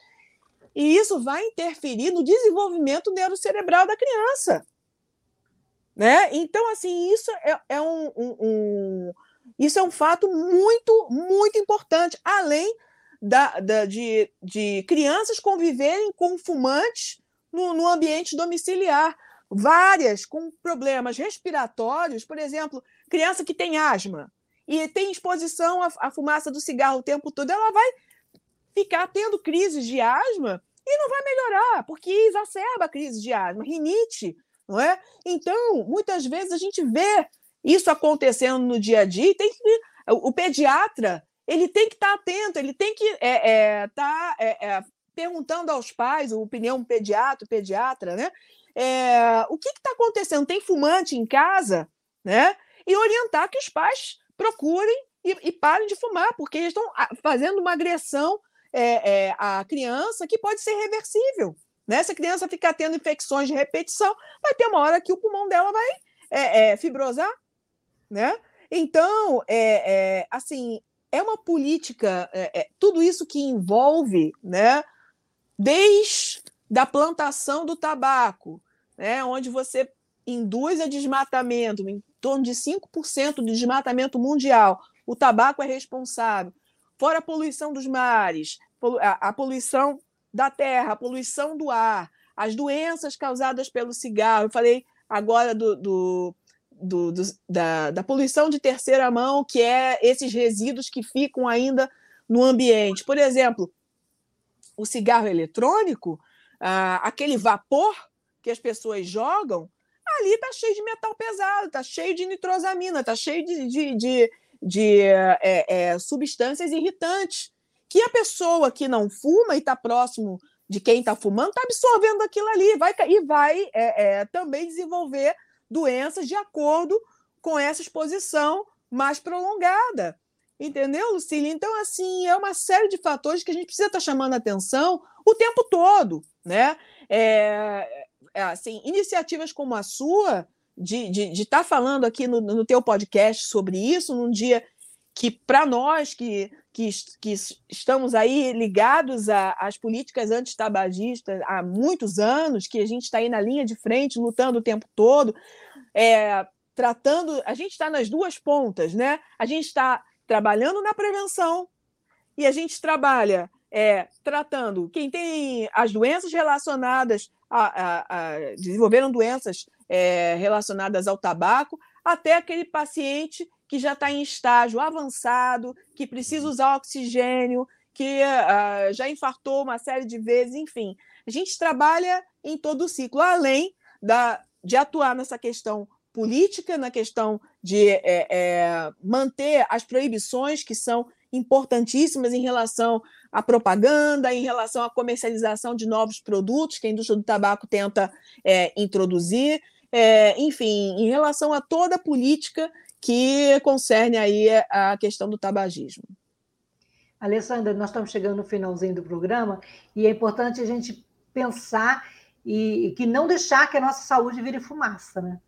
e isso vai interferir no desenvolvimento neurocerebral da criança. Né? Então, assim, isso é, é um, um, um, isso é um fato muito, muito importante, além da, da, de, de crianças conviverem com fumantes no, no ambiente domiciliar. Várias com problemas respiratórios, por exemplo, criança que tem asma e tem exposição à, à fumaça do cigarro o tempo todo, ela vai ficar tendo crises de asma e não vai melhorar, porque exacerba a crise de asma, rinite, não é? Então, muitas vezes a gente vê isso acontecendo no dia a dia e tem que o pediatra ele tem que estar atento, ele tem que estar é, é, tá, é, é perguntando aos pais, o opinião pediatra, pediatra, né? É, o que está acontecendo? Tem fumante em casa, né? E orientar que os pais procurem e, e parem de fumar, porque eles estão fazendo uma agressão é, é, à criança que pode ser reversível. Né? Se a criança ficar tendo infecções de repetição, vai ter uma hora que o pulmão dela vai é, é, fibrosar, né? Então, é, é assim, é uma política, é, é, tudo isso que envolve, né, desde da plantação do tabaco, né, onde você induz a desmatamento, em torno de 5% do desmatamento mundial, o tabaco é responsável, fora a poluição dos mares, a, poluição da terra, a poluição do ar, as doenças causadas pelo cigarro. Eu falei agora do, do, do, do da, da poluição de terceira mão, que é esses resíduos que ficam ainda no ambiente. Por exemplo, o cigarro eletrônico, ah, aquele vapor que as pessoas jogam, ali está cheio de metal pesado, está cheio de nitrosamina, está cheio de, de, de, de é, é, substâncias irritantes que a pessoa que não fuma e está próximo de quem está fumando está absorvendo aquilo ali vai, e vai é, também desenvolver doenças de acordo com essa exposição mais prolongada. Entendeu, Lucília? Então, assim, é uma série de fatores que a gente precisa estar tá chamando a atenção o tempo todo, né? É, é, assim, iniciativas como a sua, de estar de, de tá falando aqui no, no teu podcast sobre isso, num dia que, para nós que, que, que, estamos aí ligados às políticas antitabagistas há muitos anos, que a gente está aí na linha de frente, lutando o tempo todo, é, tratando. A gente está nas duas pontas, né? A gente está trabalhando na prevenção e a gente trabalha é, tratando quem tem as doenças relacionadas a, a, a desenvolveram doenças é, relacionadas ao tabaco, até aquele paciente que já está em estágio avançado, que precisa usar oxigênio, que uh, já infartou uma série de vezes, enfim. A gente trabalha em todo o ciclo, além da, de atuar nessa questão política, na questão de é, é, manter as proibições que são importantíssimas em relação à propaganda, em relação à comercialização de novos produtos que a indústria do tabaco tenta é, introduzir, é, enfim, em relação a toda a política que concerne aí a questão do tabagismo. Alessandra, nós estamos chegando no finalzinho do programa e é importante a gente pensar e, e que não deixar que a nossa saúde vire fumaça, né?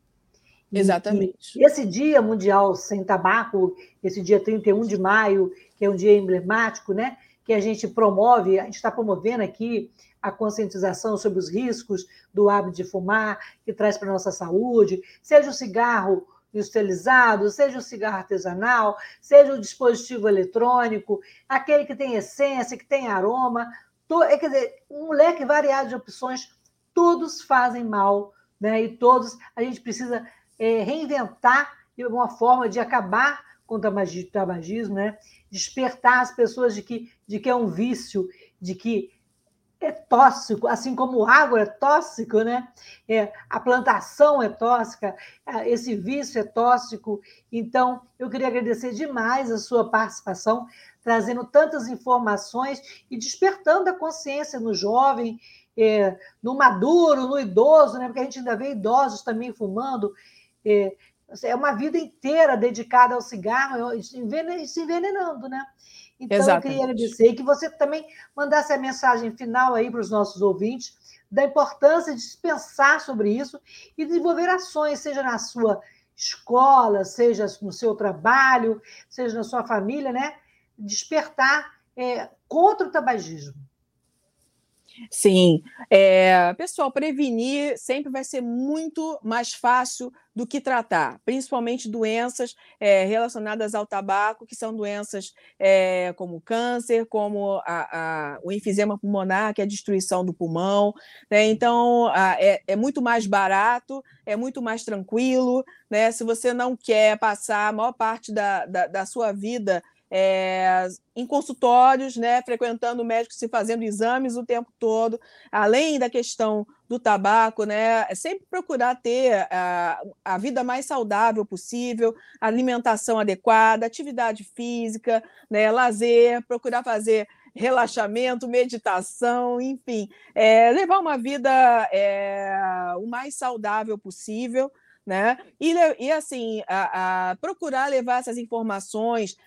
Exatamente. E esse Dia Mundial Sem Tabaco, esse dia 31 de maio, que é um dia emblemático, né? Que a gente promove, a gente está promovendo aqui a conscientização sobre os riscos do hábito de fumar, que traz para a nossa saúde, seja o cigarro industrializado, seja o cigarro artesanal, seja o dispositivo eletrônico, aquele que tem essência, que tem aroma, to, é, quer dizer, um leque variado de opções, todos fazem mal, né? E todos a gente precisa é, reinventar uma forma de acabar com o tabagismo, né? despertar as pessoas de que, de que é um vício, de que é tóxico, assim como água é tóxico, né? É, a plantação é tóxica, esse vício é tóxico. Então, eu queria agradecer demais a sua participação, trazendo tantas informações e despertando a consciência no jovem, é, no maduro, no idoso, né? Porque a gente ainda vê idosos também fumando. É, é uma vida inteira dedicada ao cigarro e se envenenando, né? Então, Exatamente. eu queria agradecer que você também mandasse a mensagem final aí para os nossos ouvintes da importância de pensar sobre isso e desenvolver ações, seja na sua escola, seja no seu trabalho, seja na sua família, né? Despertar é, contra o tabagismo. Sim, é, pessoal, prevenir sempre vai ser muito mais fácil do que tratar, principalmente doenças é, relacionadas ao tabaco, que são doenças é, como câncer, como a, a, o enfisema pulmonar, que é a destruição do pulmão. Né? Então, a, é, é, muito mais barato, é muito mais tranquilo. Né? Se você não quer passar a maior parte da, da, da sua vida é, em consultórios, né, frequentando médicos e fazendo exames o tempo todo, além da questão do tabaco, né, é sempre procurar ter a, a vida mais saudável possível, alimentação adequada, atividade física, né, lazer, procurar fazer relaxamento, meditação, enfim, é, levar uma vida é, o mais saudável possível né? E, e assim, a, a procurar levar essas informações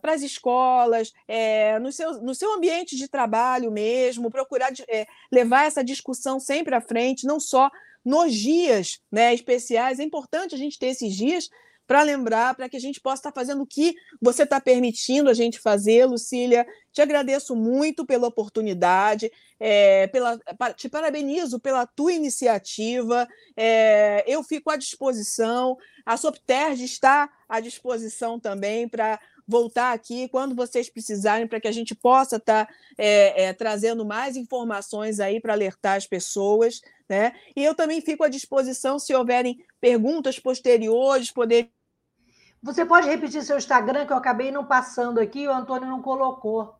para as escolas, é, no, seu, no seu ambiente de trabalho mesmo, procurar é, levar essa discussão sempre à frente, não só nos dias né, especiais. É importante a gente ter esses dias, para lembrar, para que a gente possa estar tá fazendo o que você está permitindo a gente fazer, Lucília. Te agradeço muito pela oportunidade, é, pela, te parabenizo pela tua iniciativa. É, eu fico à disposição, a Sopterge está à disposição também para voltar aqui quando vocês precisarem, para que a gente possa estar tá, é, é, trazendo mais informações aí para alertar as pessoas. Né? E eu também fico à disposição, se houverem perguntas posteriores, poder. Você pode repetir seu Instagram, que eu acabei não passando aqui, o Antônio não colocou.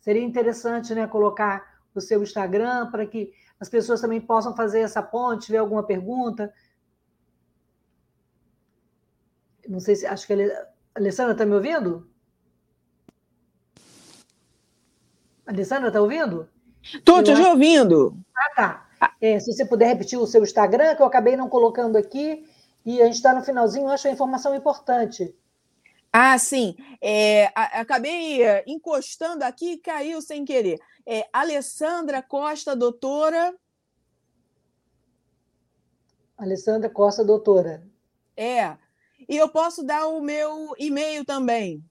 Seria interessante né, colocar o seu Instagram para que as pessoas também possam fazer essa ponte, tiver alguma pergunta. Não sei se. Acho que ele. Alessandra, está me ouvindo? Alessandra, está ouvindo? Estou te ouvindo. Ah, tá. É, se você puder repetir o seu Instagram, que eu acabei não colocando aqui, e a gente está no finalzinho, eu acho a informação importante. Ah, sim. É, acabei é, encostando aqui e caiu sem querer. É, Alessandra Costa, doutora. Alessandra Costa, doutora. É. E eu posso dar o meu e-mail também.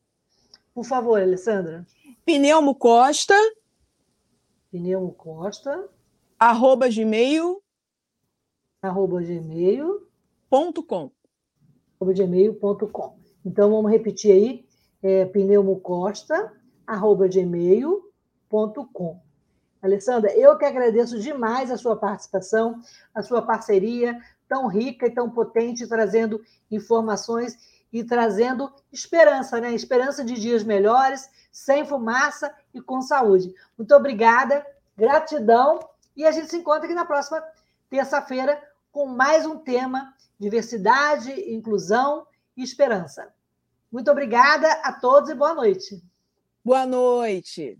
Por favor, Alessandra. Pneumo Costa. Pneumo Costa. Arroba gmail. Arroba gmail. Ponto com. Arroba gmail.com. Então vamos repetir aí. É, pneumocosta, arroba gmail.com. Alessandra, eu que agradeço demais a sua participação, a sua parceria tão rica e tão potente, trazendo informações e trazendo esperança, né? Esperança de dias melhores, sem fumaça e com saúde. Muito obrigada, gratidão, e a gente se encontra aqui na próxima terça-feira com mais um tema: diversidade, inclusão e esperança. Muito obrigada a todos e boa noite. Boa noite.